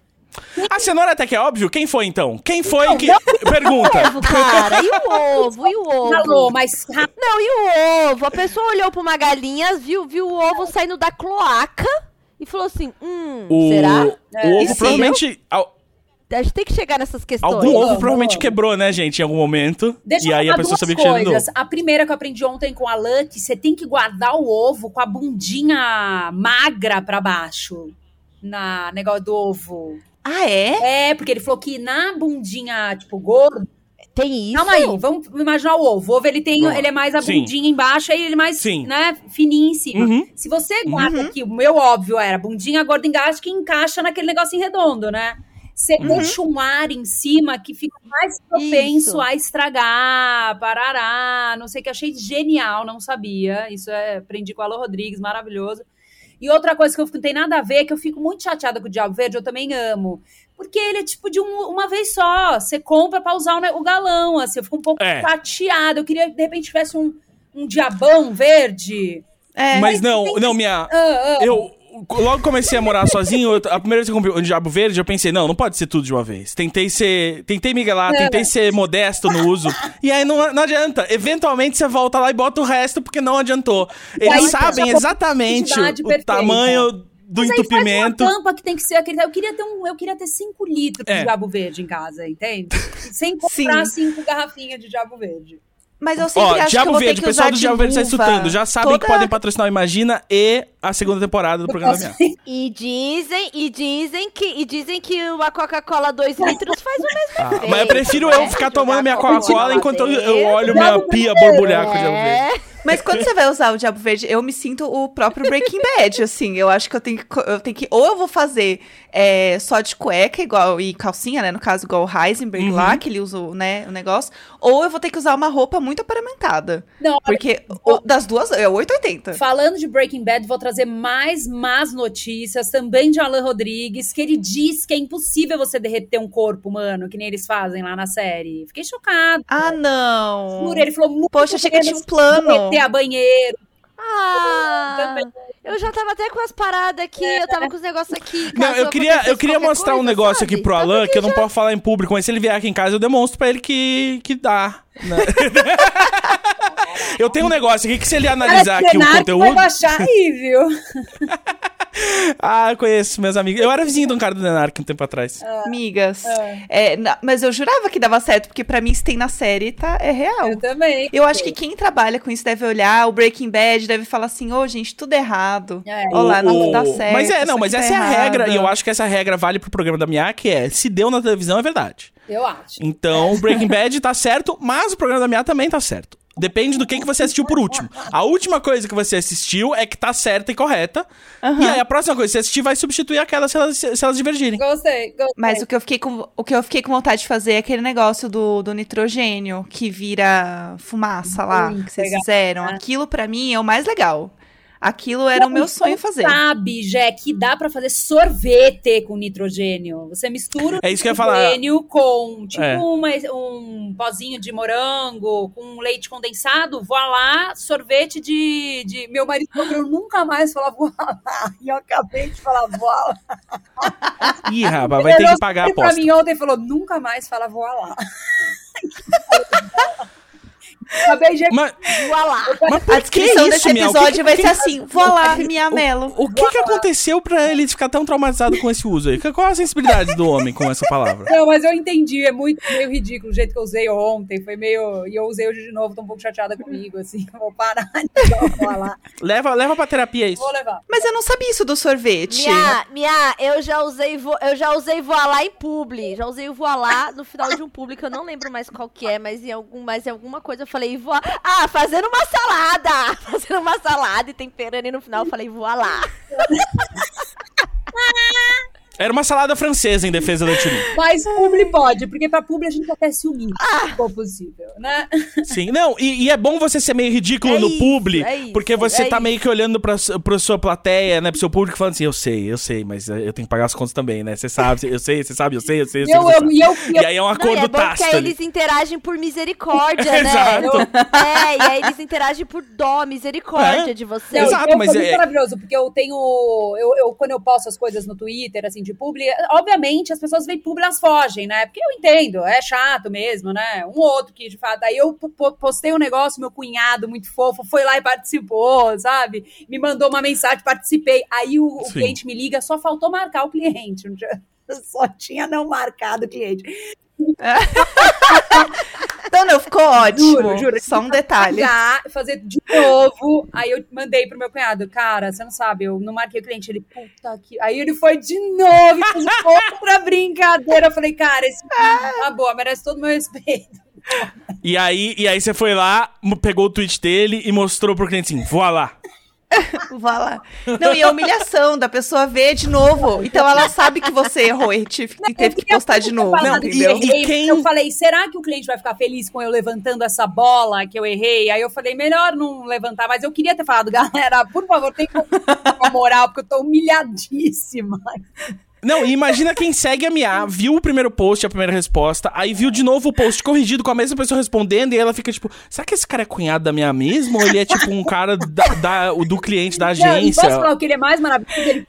A cenoura até que é óbvio. Quem foi então? Quem foi Não, que. não. Pergunta. Ovo, cara. E o ovo? E o [LAUGHS] ovo? Ralou, mas. Não, e o ovo? A pessoa olhou pra uma galinha, viu, viu o ovo saindo da cloaca e falou assim: hum, O, será? o ovo Sim. provavelmente. al- A gente tem que chegar nessas questões. Algum ovo Vamos, provavelmente quebrou, né, gente, em algum momento. Deixa e eu aí a pessoa duas sabia que tinha coisas. novo. A primeira que eu aprendi ontem com a que você tem que guardar o ovo com a bundinha magra pra baixo. Na negócio do ovo. Ah, é? É, porque ele falou que na bundinha, tipo, gordo. Tem isso? Calma aí, vamos imaginar o ovo. O ovo, ele tem, ele é mais a Sim. bundinha embaixo, aí ele é mais, Sim. né, fininho em cima. Uhum. Se você guarda aqui, o meu óbvio era bundinha gorda engaste que encaixa naquele negocinho redondo, né? Você deixa um ar em cima que fica mais propenso Isso. a estragar, parará, não sei o que. Achei genial, não sabia. Isso é, aprendi com a Alô Rodrigues, maravilhoso. E outra coisa que eu, não tem nada a ver, é que eu fico muito chateada com o Diabo Verde, eu também amo. Porque ele é tipo de um- uma vez só. Você compra pra usar o, o galão, assim. Eu fico um pouco É. chateada. Eu queria, de repente, tivesse um, um diabão verde. É. Mas não, não, minha. Ah, ah. Eu logo comecei a morar sozinho. eu- a primeira vez que eu comprei o Diabo Verde, eu pensei, não, não pode ser tudo de uma vez. Tentei ser. Tentei miguelar, tentei ser modesto no uso. E aí não, não adianta. Eventualmente você volta lá e bota o resto porque não adiantou. Eles aí, sabem exatamente o perfeita. tamanho do Mas aí faz entupimento. uma tampa que tem que ser aquele. Eu queria ter um, eu queria ter 5 litros É. de diabo verde em casa, entende? Sem comprar 5 garrafinhas de diabo verde. Mas eu sempre Ó, acho que eu Diabo vou Verde, ter o que pessoal usar do Diabo Verde está luva. escutando. Já sabem que Toda- podem patrocinar o Imagina e a segunda temporada do Eu programa da minha. E dizem, e dizem que, e dizem que uma Coca-Cola 2 litros faz o mesmo Ah, efeito. mas eu prefiro né? eu ficar tomando minha Coca-Cola enquanto eu, eu olho minha pia borbulhar com o Diabo Verde. É. Mas quando você vai usar o Diabo Verde, eu me sinto o próprio Breaking Bad, assim. Eu acho que eu tenho que. Eu tenho que ou eu vou fazer é, só de cueca, igual, e calcinha, né? No caso, igual o Heisenberg Uhum. lá, que ele usa o, né, o negócio. Ou eu vou ter que usar uma roupa muito aparamentada. Não, Porque o- das duas é 880. Falando de Breaking Bad, vou trazer mais más notícias também de Alan Rodrigues, que ele diz que é impossível você derreter um corpo humano, que nem eles fazem lá na série. Fiquei chocada. Ah, não. Juro, ele falou muito Poxa, achei que tinha um plano. derreter a banheiro. Ah, Também. eu já tava até com as paradas aqui, eu tava com os negócios aqui. Não, eu queria, eu queria mostrar um coisa, negócio sabe? aqui pro Tava Alan que eu não já. posso falar em público, mas se ele vier aqui em casa, eu demonstro pra ele que, que dá. né? [LAUGHS] eu tenho um negócio aqui que se ele analisar aqui o Senac vai conteúdo. baixar aí, viu? [LAUGHS] Ah, eu conheço meus amigos. Eu era vizinho de um cara do Denark um tempo atrás. Amigas. É, na- mas eu jurava que dava certo, porque pra mim, se tem na série, tá, é real. Eu também. Eu acho que quem trabalha com isso deve olhar o Breaking Bad, deve falar assim, ô, gente, tudo errado. É. Olha lá, não O- dá certo. Mas é, não, mas aqui essa tá é a errado. regra, e eu acho que essa regra vale pro programa da Minha, que é, se deu na televisão, é verdade. Eu acho. Então, o Breaking [LAUGHS] Bad tá certo, mas o programa da Minha também tá certo. Depende do que, que você assistiu por último. A última coisa que você assistiu é que tá certa e correta. E aí a próxima coisa que você assistir vai substituir aquela se elas, se elas divergirem. Gostei, gostei. Mas o que eu fiquei com, o que eu fiquei com vontade de fazer é aquele negócio do, do nitrogênio que vira fumaça lá, Muito que vocês legal. fizeram. Aquilo pra mim é o mais legal. Aquilo era o meu sonho fazer. Sabe, Jé, que dá pra fazer sorvete com nitrogênio. Você mistura É isso que eu ia falar. nitrogênio com, tipo, É. uma- um pozinho de morango, com leite condensado, voilá, sorvete de... de... Meu marido falou que eu nunca mais falar voilá. [LAUGHS] E eu acabei de falar voilá. Ih, rapaz, vai ter que pagar a Ele pra aposta. mim ontem falou, nunca mais fala voilá. [LAUGHS] Acabei de... Mas, Voilá. mas A descrição isso, desse? O episódio que- vai o que ser que- assim: vou lá, minha melo. O que que aconteceu pra ele ficar tão traumatizado com esse uso aí? Qual a sensibilidade do homem com essa palavra? Não, mas eu entendi, é muito meio ridículo o jeito que eu usei ontem, foi meio... E eu usei hoje de novo, tô um pouco chateada comigo, assim, [LAUGHS] vou parar de falar. Leva, leva pra terapia isso. Vou levar. Mas eu não sabia isso do sorvete. Minha, minha, eu já usei, vo, eu já usei voilá em publi. Já usei o voilá no final de um publi que eu não lembro mais qual que é, mas em algum, mas em alguma coisa eu falei voilá. Ah, fazendo uma salada, [LAUGHS] fazendo uma salada e temperando e no final eu falei voilá. [LAUGHS] Era uma salada francesa em defesa da Tini. Mas publi pode, porque pra publi a gente até se unir, se for possível, né? Sim, não, e, e é bom você ser meio ridículo É no isso, publi, é isso, porque você é tá isso. meio que olhando pra, pra sua plateia, né, pro seu público, falando assim, eu sei, eu sei, mas eh, eu tenho que pagar as contas também, né, você sabe, eu sei, você sabe, eu sei, eu sei, eu E sei. eu você amo, sabe. e eu, E aí é um Não, acordo é bom que tácito aí eles interagem por misericórdia, né? Exato. É, e aí eles interagem por dó, misericórdia É. de você. Exato, eu, mas foi muito é- maravilhoso, porque eu tenho. Eu, eu, quando eu posto as coisas no Twitter, assim, de publi, obviamente as pessoas veem publi, elas fogem, né? Porque eu entendo, é chato mesmo, né? Um ou outro que, de fato. Aí eu po- po- postei um negócio, meu cunhado, muito fofo, foi lá e participou, sabe? Me mandou uma mensagem, participei. Aí o, o cliente me liga, só faltou marcar o cliente. [LAUGHS] Só tinha não marcado o cliente. [LAUGHS] Então, não, ficou ótimo. Juro, juro. Só um detalhe. Fazer de novo. Aí eu mandei pro meu cunhado, cara, você não sabe, eu não marquei o cliente. Ele, puta que. Aí ele foi de novo, e fez outra brincadeira. Eu falei, cara, esse tá boa, merece todo o meu respeito. E aí, e aí você foi lá, pegou o tweet dele e mostrou pro cliente assim, voa lá. [LAUGHS] Vá lá. Não, e a humilhação da pessoa ver de novo. Então ela sabe que você errou e tive- e teve que postar de novo, Não, entendeu? e- e quem- Eu falei, será que o cliente vai ficar feliz com eu levantando essa bola que eu errei? Aí eu falei, melhor não levantar, mas eu queria ter falado, galera, por favor, tem que [LAUGHS] com a moral, porque eu tô humilhadíssima. Não, e imagina quem segue a Mia, viu o primeiro post, a primeira resposta, aí viu de novo o post corrigido com a mesma pessoa respondendo, e ela fica tipo, será que esse cara é cunhado da Mia mesmo? Ou ele é tipo um cara da, da- do cliente da Não, e posso agência? falar o que ele é mais maravilhoso? Ele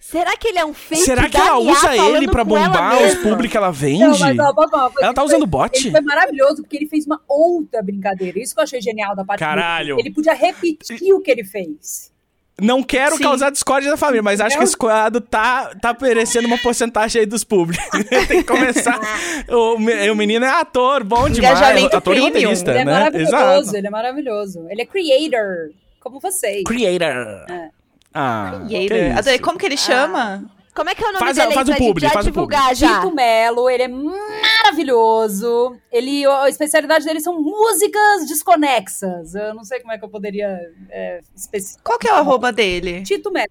Será que ele é um fake Será que ela usa ele ela bombar os públicos que ela vende? Não, mas ó, uma coisa? Ela tá usando foi- bot? Ele foi maravilhoso porque ele fez uma outra brincadeira. Isso que eu achei genial da parte dele. Caralho. Ele podia repetir o que ele fez. Não quero Sim. causar discórdia da família, mas acho que esse quadro tá, tá merecendo uma porcentagem aí dos públicos. [LAUGHS] Tem que começar. o, o menino é ator, bom demais. Engajamento Ator e premium. roteirista, Ele é né? maravilhoso, Exato. ele é maravilhoso. Ele é creator, como vocês. Creator. É. Ah, que Creator. isso. Adorei. Como que ele chama? Como é que é o nome Faz dele faz o publi, faz o divulgar já? Tito Melo, ele é maravilhoso. Ele, a especialidade dele são músicas desconexas. Eu não sei como é que eu poderia é, especificar. Qual que é o arroba dele? Tito Melo.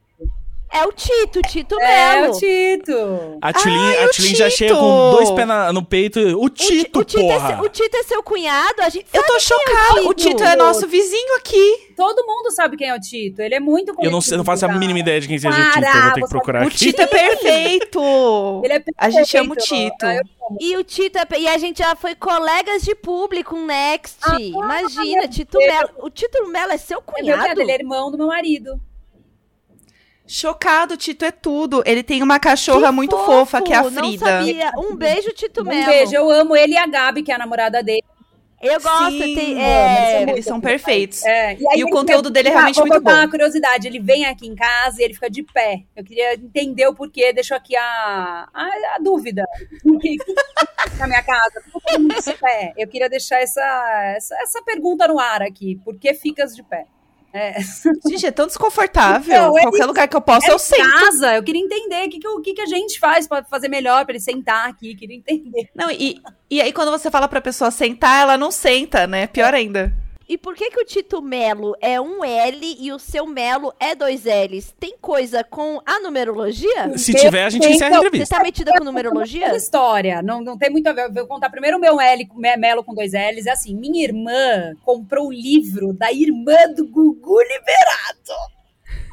É o Tito, Tito É, Melo. o Tito. A Tulin, Ai, a o Tulin já chega com dois pés na- no peito. O O Ti- Tito, o Tito, é, porra! seu- o Tito é seu cunhado? A gente Eu tô chocada. é O Tito é nosso vizinho aqui. Todo mundo sabe quem é o Tito. Ele é muito Eu não, eu não faço a conhecido, mínima ideia de quem seja o Para, Tito. Eu vou ter que procurar O aqui. Tito é perfeito. [LAUGHS] Ele é A gente ama o perfeito. Tito. Ah, E o Tito é, e a gente já foi colegas de público, um Next. Ah, Imagina, meu Tito. Melo. O Tito Melo é seu É cunhado? verdade, ele é irmão do meu marido. Chocado, o Tito é tudo. Ele tem uma cachorra muito fofo, fofa, que é a Não Frida. sabia. Um beijo, Tito Um Melo. beijo, eu amo ele e a Gabi, que é a namorada dele. Eu gosto. Sim, tem, é, eles Eles são perfeitos. É, E aí o conteúdo dele é Vou realmente vou muito contar bom. uma curiosidade, ele vem aqui em casa e ele fica de pé. Eu queria entender o porquê, deixo aqui a, a, a dúvida. Que- que- Na minha casa, por que de pé? Eu queria deixar essa, essa, essa pergunta no ar aqui. Por que ficas de pé? É. Gente, é tão desconfortável. Não, ele- Qualquer lugar que eu possa, eu É sento. casa, eu queria entender o que, que, que, a gente faz pra fazer melhor, pra ele sentar aqui, queria entender. Não, e, e aí quando você fala pra pessoa sentar, ela não senta, né? Pior ainda. E por que que o Tito Melo é um L e o seu Melo é dois L's? Tem coisa com a numerologia? Se tiver, a gente Então, encerra a Você entrevista. tá metida com numerologia? História, não, não tem muito a ver. Eu vou contar primeiro o meu L, me- Melo com dois L's. É assim, minha irmã comprou o livro da irmã do Gugu Liberato.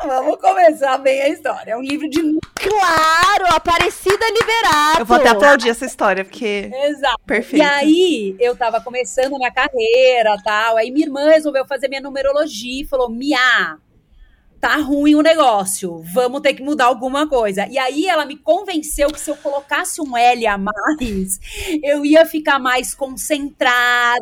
Vamos começar bem a história. É um livro de... Claro, Aparecida Liberato. Eu vou até aplaudir essa história, porque Exato. perfeito. E aí, eu tava começando minha carreira tal. Aí minha irmã resolveu fazer minha numerologia e falou: Mia, tá ruim o negócio. Vamos ter que mudar alguma coisa. E aí ela me convenceu que se eu colocasse um L a mais, eu ia ficar mais concentrada.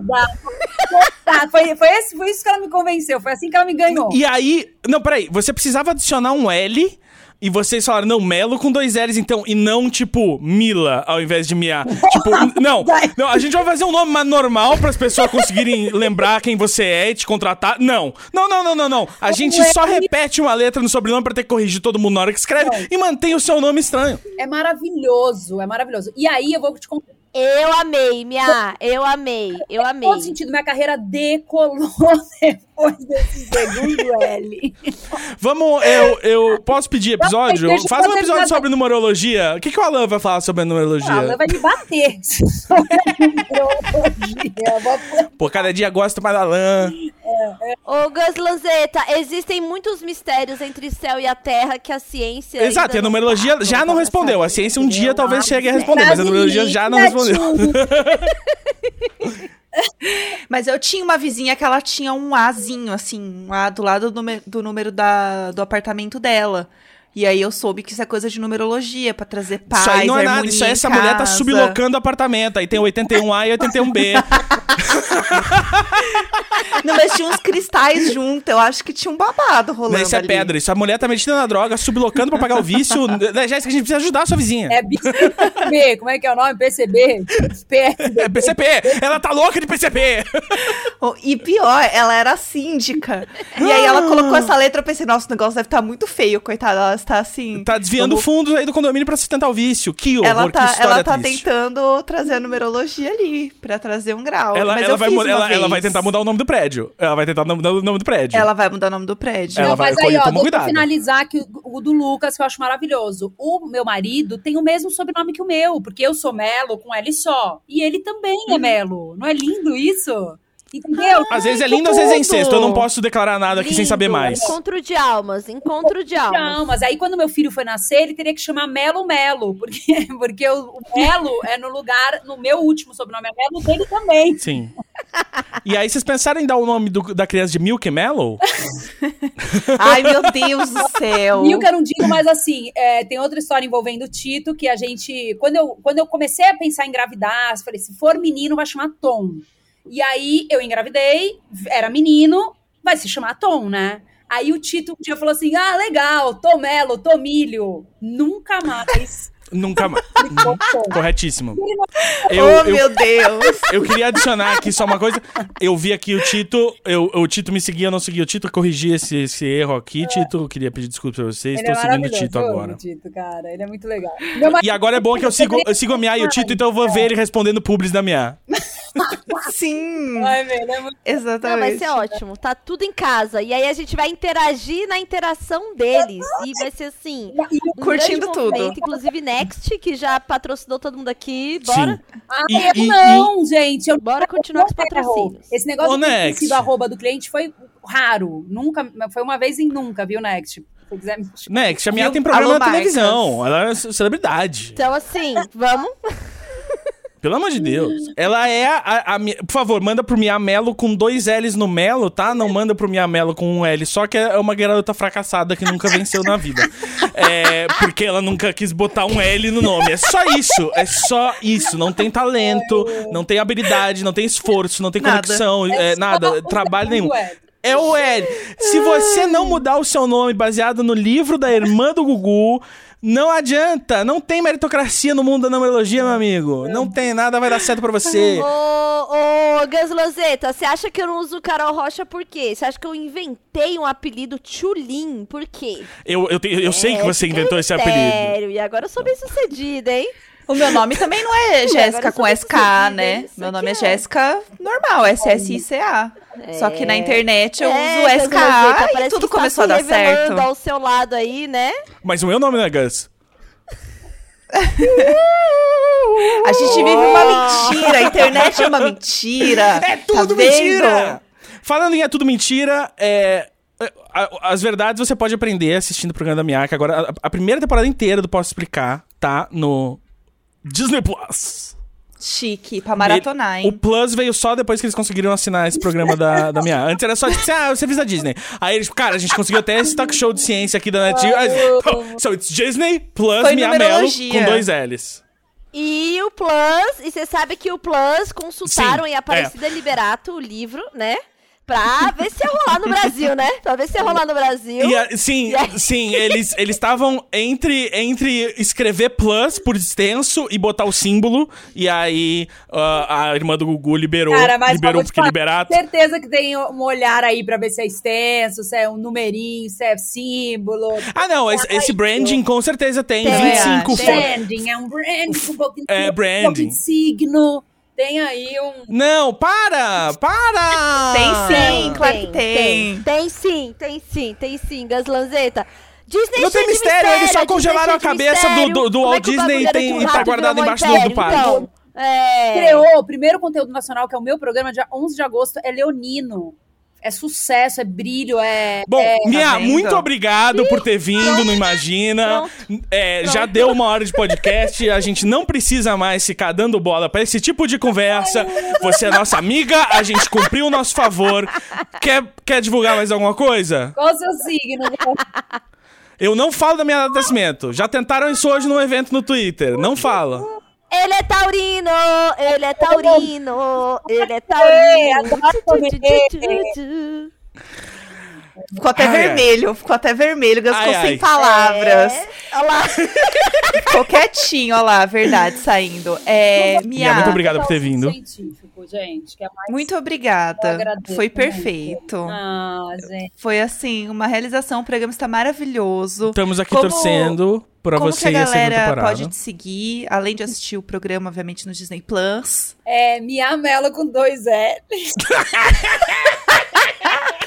focada. [LAUGHS] foi, foi, esse- foi isso que ela me convenceu. Foi assim que ela me ganhou. E aí. Não, peraí. Você precisava adicionar um L. E vocês falaram, não, Melo com dois L's, então. E não, tipo, Mila, ao invés de Mia. tipo, [LAUGHS] não, não. A gente vai fazer um nome mais normal para as pessoas conseguirem [LAUGHS] lembrar quem você é e te contratar. Não. Não, não, não, não, não. A gente só repete uma letra no sobrenome pra ter que corrigir todo mundo na hora que escreve e mantém o seu nome estranho. É maravilhoso, é maravilhoso. E aí eu vou te contar. Eu amei, minha. Eu amei. Eu amei. todo sentido, minha carreira decolou [LAUGHS] depois desse segundo [LAUGHS] L. Vamos, eu, eu posso pedir episódio? Eu Faz um fazer episódio nada. sobre numerologia. O que, que o Alan vai falar sobre a numerologia? Ela vai me bater. [LAUGHS] Eu vou- Pô, cada dia gosto mais da Alan. Ô, Gus Lanzetta, existem muitos mistérios entre céu e a terra que a ciência. Exato, e a numerologia tá já não respondeu. A ciência um dia talvez chegue a responder, mas a numerologia já não respondeu. [LAUGHS] Mas eu tinha uma vizinha que ela tinha um Azinho, assim, um A do lado do, do número da, do apartamento dela. E aí eu soube que isso é coisa de numerologia, pra trazer paz, Isso aí não é nada, isso aí em essa mulher tá sublocando o apartamento. Aí tem 81A e 81B. [LAUGHS] Não, mas tinha uns cristais junto, eu acho que tinha um babado rolando Mas isso é ali. pedra. Isso a mulher tá mexendo na droga, sublocando pra pagar o vício. [LAUGHS] Né, Jéssica, a gente precisa ajudar a sua vizinha. É PCB, como é que é o nome? PCB? PSB. É PCP! Ela tá louca de PCP! [LAUGHS] Oh, E pior, ela era síndica. E aí ela colocou essa letra, eu pensei, nossa, o negócio deve estar muito feio, coitada. Ela está assim. Tá desviando vamos- fundos aí do condomínio pra sustentar o vício. Que horror, Ela que tá, história ela tá triste. tentando trazer a numerologia ali, pra trazer um grau. Ela, Mas ela eu vai, fiz mu- uma ela, ela vez. vai tentar mudar o nome do prédio. Ela vai tentar mudar o nome do prédio. Ela vai mudar o nome do prédio. Ela Não, vai- mas aí, ó, eu finalizar que o, o do Lucas, que eu acho maravilhoso. O meu marido tem o mesmo sobrenome que o meu, porque eu sou Melo com L só. E ele também Uhum. é Melo. Não é lindo isso? Entendeu? Às vezes é lindo, às vezes é incesto. Eu não posso declarar nada aqui sem saber mais. Encontro de almas, encontro de almas. Não, mas aí quando meu filho foi nascer, ele teria que chamar Melo Melo, porque, [LAUGHS] porque o, o Melo é no lugar, no meu último sobrenome é Melo, dele também. Sim. E aí, vocês pensaram em dar o nome do- da criança de Milk Mellow? [LAUGHS] Ai, meu Deus do céu. E eu quero um digo, mas assim, é, tem outra história envolvendo o Tito, que a gente. Quando eu, quando eu comecei a pensar em engravidar, falei: se for menino, vai chamar Tom. E aí eu engravidei, era menino, vai se chamar Tom, né? Aí o Tito um dia falou assim: ah, legal, tomelo, tomilho. Nunca mais. [LAUGHS] Nunca mais. [LAUGHS] Corretíssimo. Eu, oh, eu, meu Deus! [LAUGHS] Eu queria adicionar aqui só uma coisa. Eu vi aqui o Tito, eu, o Tito me seguia, eu não seguia o Tito, corrigi esse, esse erro aqui, Tito. Eu queria pedir desculpas pra vocês. Estou é seguindo o Tito agora. O Tito, cara. Ele é muito legal. E agora é bom que eu sigo, eu sigo a Mia e o Tito, então eu vou ver ele respondendo publis da Mia. Sim! Vai ver, é muito... Exatamente. Não, vai ser ótimo. Tá tudo em casa. E aí a gente vai interagir na interação deles. E vai ser assim. Um Curtindo tudo. Inclusive, Next, que já patrocinou todo mundo aqui. Bora. Sim. Ah, e, e, não, e... gente. Eu... Bora continuar com os patrocínios. Esse negócio Ô, ter sido arroba do cliente foi raro. Nunca, foi uma vez em nunca, viu, Next? Next, a minha tem programa na televisão. Ela é celebridade. Então, assim, vamos. [LAUGHS] Pelo amor de Deus. Ela é a, a, a, Por favor, manda pro Mia Melo com dois L's no Melo, tá? Não manda pro Mia Melo com um L. Só que é uma garota fracassada que nunca venceu na vida. [LAUGHS] É, porque ela nunca quis botar um L no nome. É só isso. É só isso. Não tem talento, não tem habilidade, não tem esforço, não tem nada. conexão, é, nada. Trabalho nenhum. É o L. Se você não mudar o seu nome baseado no livro da irmã do Gugu, não adianta, não tem meritocracia no mundo da numerologia, meu amigo. Não tem, nada vai dar certo pra você. Ô, ô, Gus Lozeta, você acha que eu não uso Carol Rocha por quê? Você acha que eu inventei um apelido Tchulin por quê? Eu, eu, eu, eu é, sei que você inventou esse apelido. E agora eu sou bem sucedida, hein? O meu nome também não é [LAUGHS] Jéssica com SK, né? Meu nome é, é Jéssica normal, S-S-I-C-A. É. Só que na internet eu é, uso SK tá, e tudo começou a dar certo. ao seu lado aí, né? Mas o meu nome não é Gus. a gente vive uma mentira, a internet é uma mentira. [LAUGHS] É tudo tá mentira! Falando em é tudo mentira, é, é as verdades você pode aprender assistindo o programa da Miaka. Agora, a, a primeira temporada inteira do Posso Explicar tá no Disney Plus. Chique, pra maratonar, hein? O Plus veio só depois que eles conseguiram assinar esse programa da, [LAUGHS] da minha. Antes era só tipo, ah, você da Disney. Aí eles, cara, a gente conseguiu até esse talk show de ciência aqui da Netflix. So it's Disney Plus Foi Mia Mello com dois L's. E o Plus, e você sabe que o Plus consultaram Sim, em Aparecida é. Liberato o livro, né? Pra ver se ia rolar no Brasil, né? Pra ver se ia rolar no Brasil. A, sim, sim, eles estavam entre, entre escrever plus por extenso e botar o símbolo. E aí uh, a irmã do Gugu liberou. Cara, mas liberou porque liberato. certeza que tem um olhar aí pra ver se é extenso, se é um numerinho, se é símbolo. Ah, não, esse, esse branding com certeza tem. tem 25 é, Branding, é um branding com um pouquinho, é, branding. Um pouquinho de signo tem aí um. Não, para! Para! Tem sim, claro que tem. Tem, tem sim, tem sim, tem sim, Gaslanzeta. Disney não tem mistério, mistério, eles só congelaram a cabeça do, do, do Walt é Disney e, tem, e tá guardado embaixo do, do parque. Então, é... Criou o primeiro conteúdo nacional, que é o meu programa, dia 11 de agosto, é Leonino é sucesso, é brilho, é. Bom, é, Mia, tá muito obrigado por ter vindo, não imagina. É, já deu uma hora de podcast, a gente não precisa mais ficar dando bola para esse tipo de conversa. Você é nossa amiga, a gente cumpriu o nosso favor. Quer, quer divulgar mais alguma coisa? Qual o seu signo? Eu não falo da minha data de nascimento. Já tentaram isso hoje num evento no Twitter. Não fala. Ele é taurino, ele é taurino, ele é taurino. Ficou até ai, vermelho, ai. ficou até vermelho, ficou sem palavras. É. Olha lá. [LAUGHS] ficou quietinho, olha lá, verdade, saindo. É, Mia, muito obrigada por ter vindo. Gente, é muito obrigada. Foi perfeito. Ah, Foi assim, uma realização. O programa está maravilhoso. Estamos aqui Como... torcendo para você que a galera pode te seguir, além de assistir o programa, obviamente, no Disney Plus? É Mia Mello com dois L's. [LAUGHS]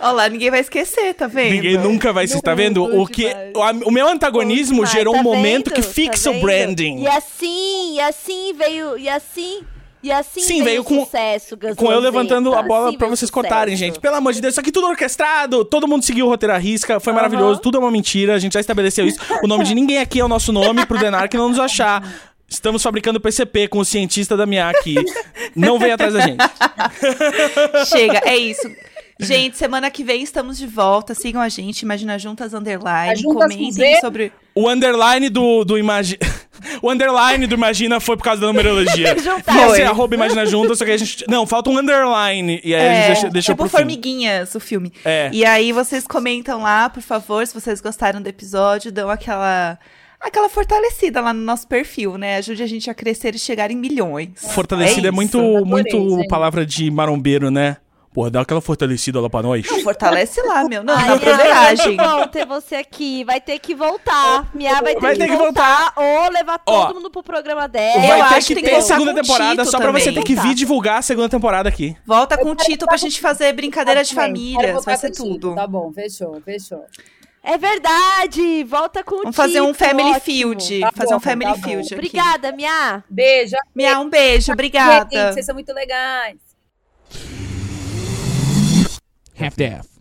Olha lá, ninguém vai esquecer, tá vendo? Ninguém nunca vai esquecer, tá vendo? O, que, o, o meu antagonismo gerou tá um momento vendo? que fixa tá o branding. E assim, e assim veio, e assim... E assim Sim, veio, com, sucesso, com eu levantando a bola assim pra vocês contarem, gente. Pelo amor de Deus, isso aqui tudo orquestrado, todo mundo seguiu o roteiro à risca, foi uhum. maravilhoso, tudo é uma mentira, a gente já estabeleceu isso. O nome de ninguém aqui é o nosso nome, pro Denar que não nos achar. Estamos fabricando PCP com o cientista da Mia aqui. Não vem atrás da gente. Chega, é isso. Gente, semana que vem estamos de volta. Sigam a gente, Imagina Juntas Underline. A Juntas com comentem sobre. O underline do, do Imagina. [LAUGHS] O underline do Imagina foi por causa da numerologia. Juntar. Foi. ser arroba Imagina Juntas, só que a gente. Não, falta um underline. E aí a É, gente deixa, deixou tipo pro fim. Formiguinhas, o filme. É. E aí vocês comentam lá, por favor, se vocês gostaram do episódio, dão aquela aquela fortalecida lá no nosso perfil, né? Ajude a gente a crescer e chegar em milhões. Fortalecida é, isso. muito, Adorei, muito gente. palavra de marombeiro, né? Porra, dá aquela fortalecida lá pra nós. Não, fortalece lá, meu. Não, Ai, broderagem. é bom ter você aqui. Vai ter que voltar. Mia vai ter, Vai que, ter que voltar, ou levar todo Ó, mundo pro programa dela. Eu Vai ter acho que que ter segunda temporada só pra você também. ter que Tá. vir divulgar a segunda temporada aqui. Volta com o Tito pra gente fazer brincadeira de Também. Famílias. voltar Vai ser tudo. Tá bom, fechou, fechou. É verdade! Volta com o Vamos fazer um Family ótimo. Field. Tá fazer um bom, Family tá bom. Field aqui. Obrigada, Mia. Beijo. Mia, um beijo. Obrigada. vocês são muito legais. half daff.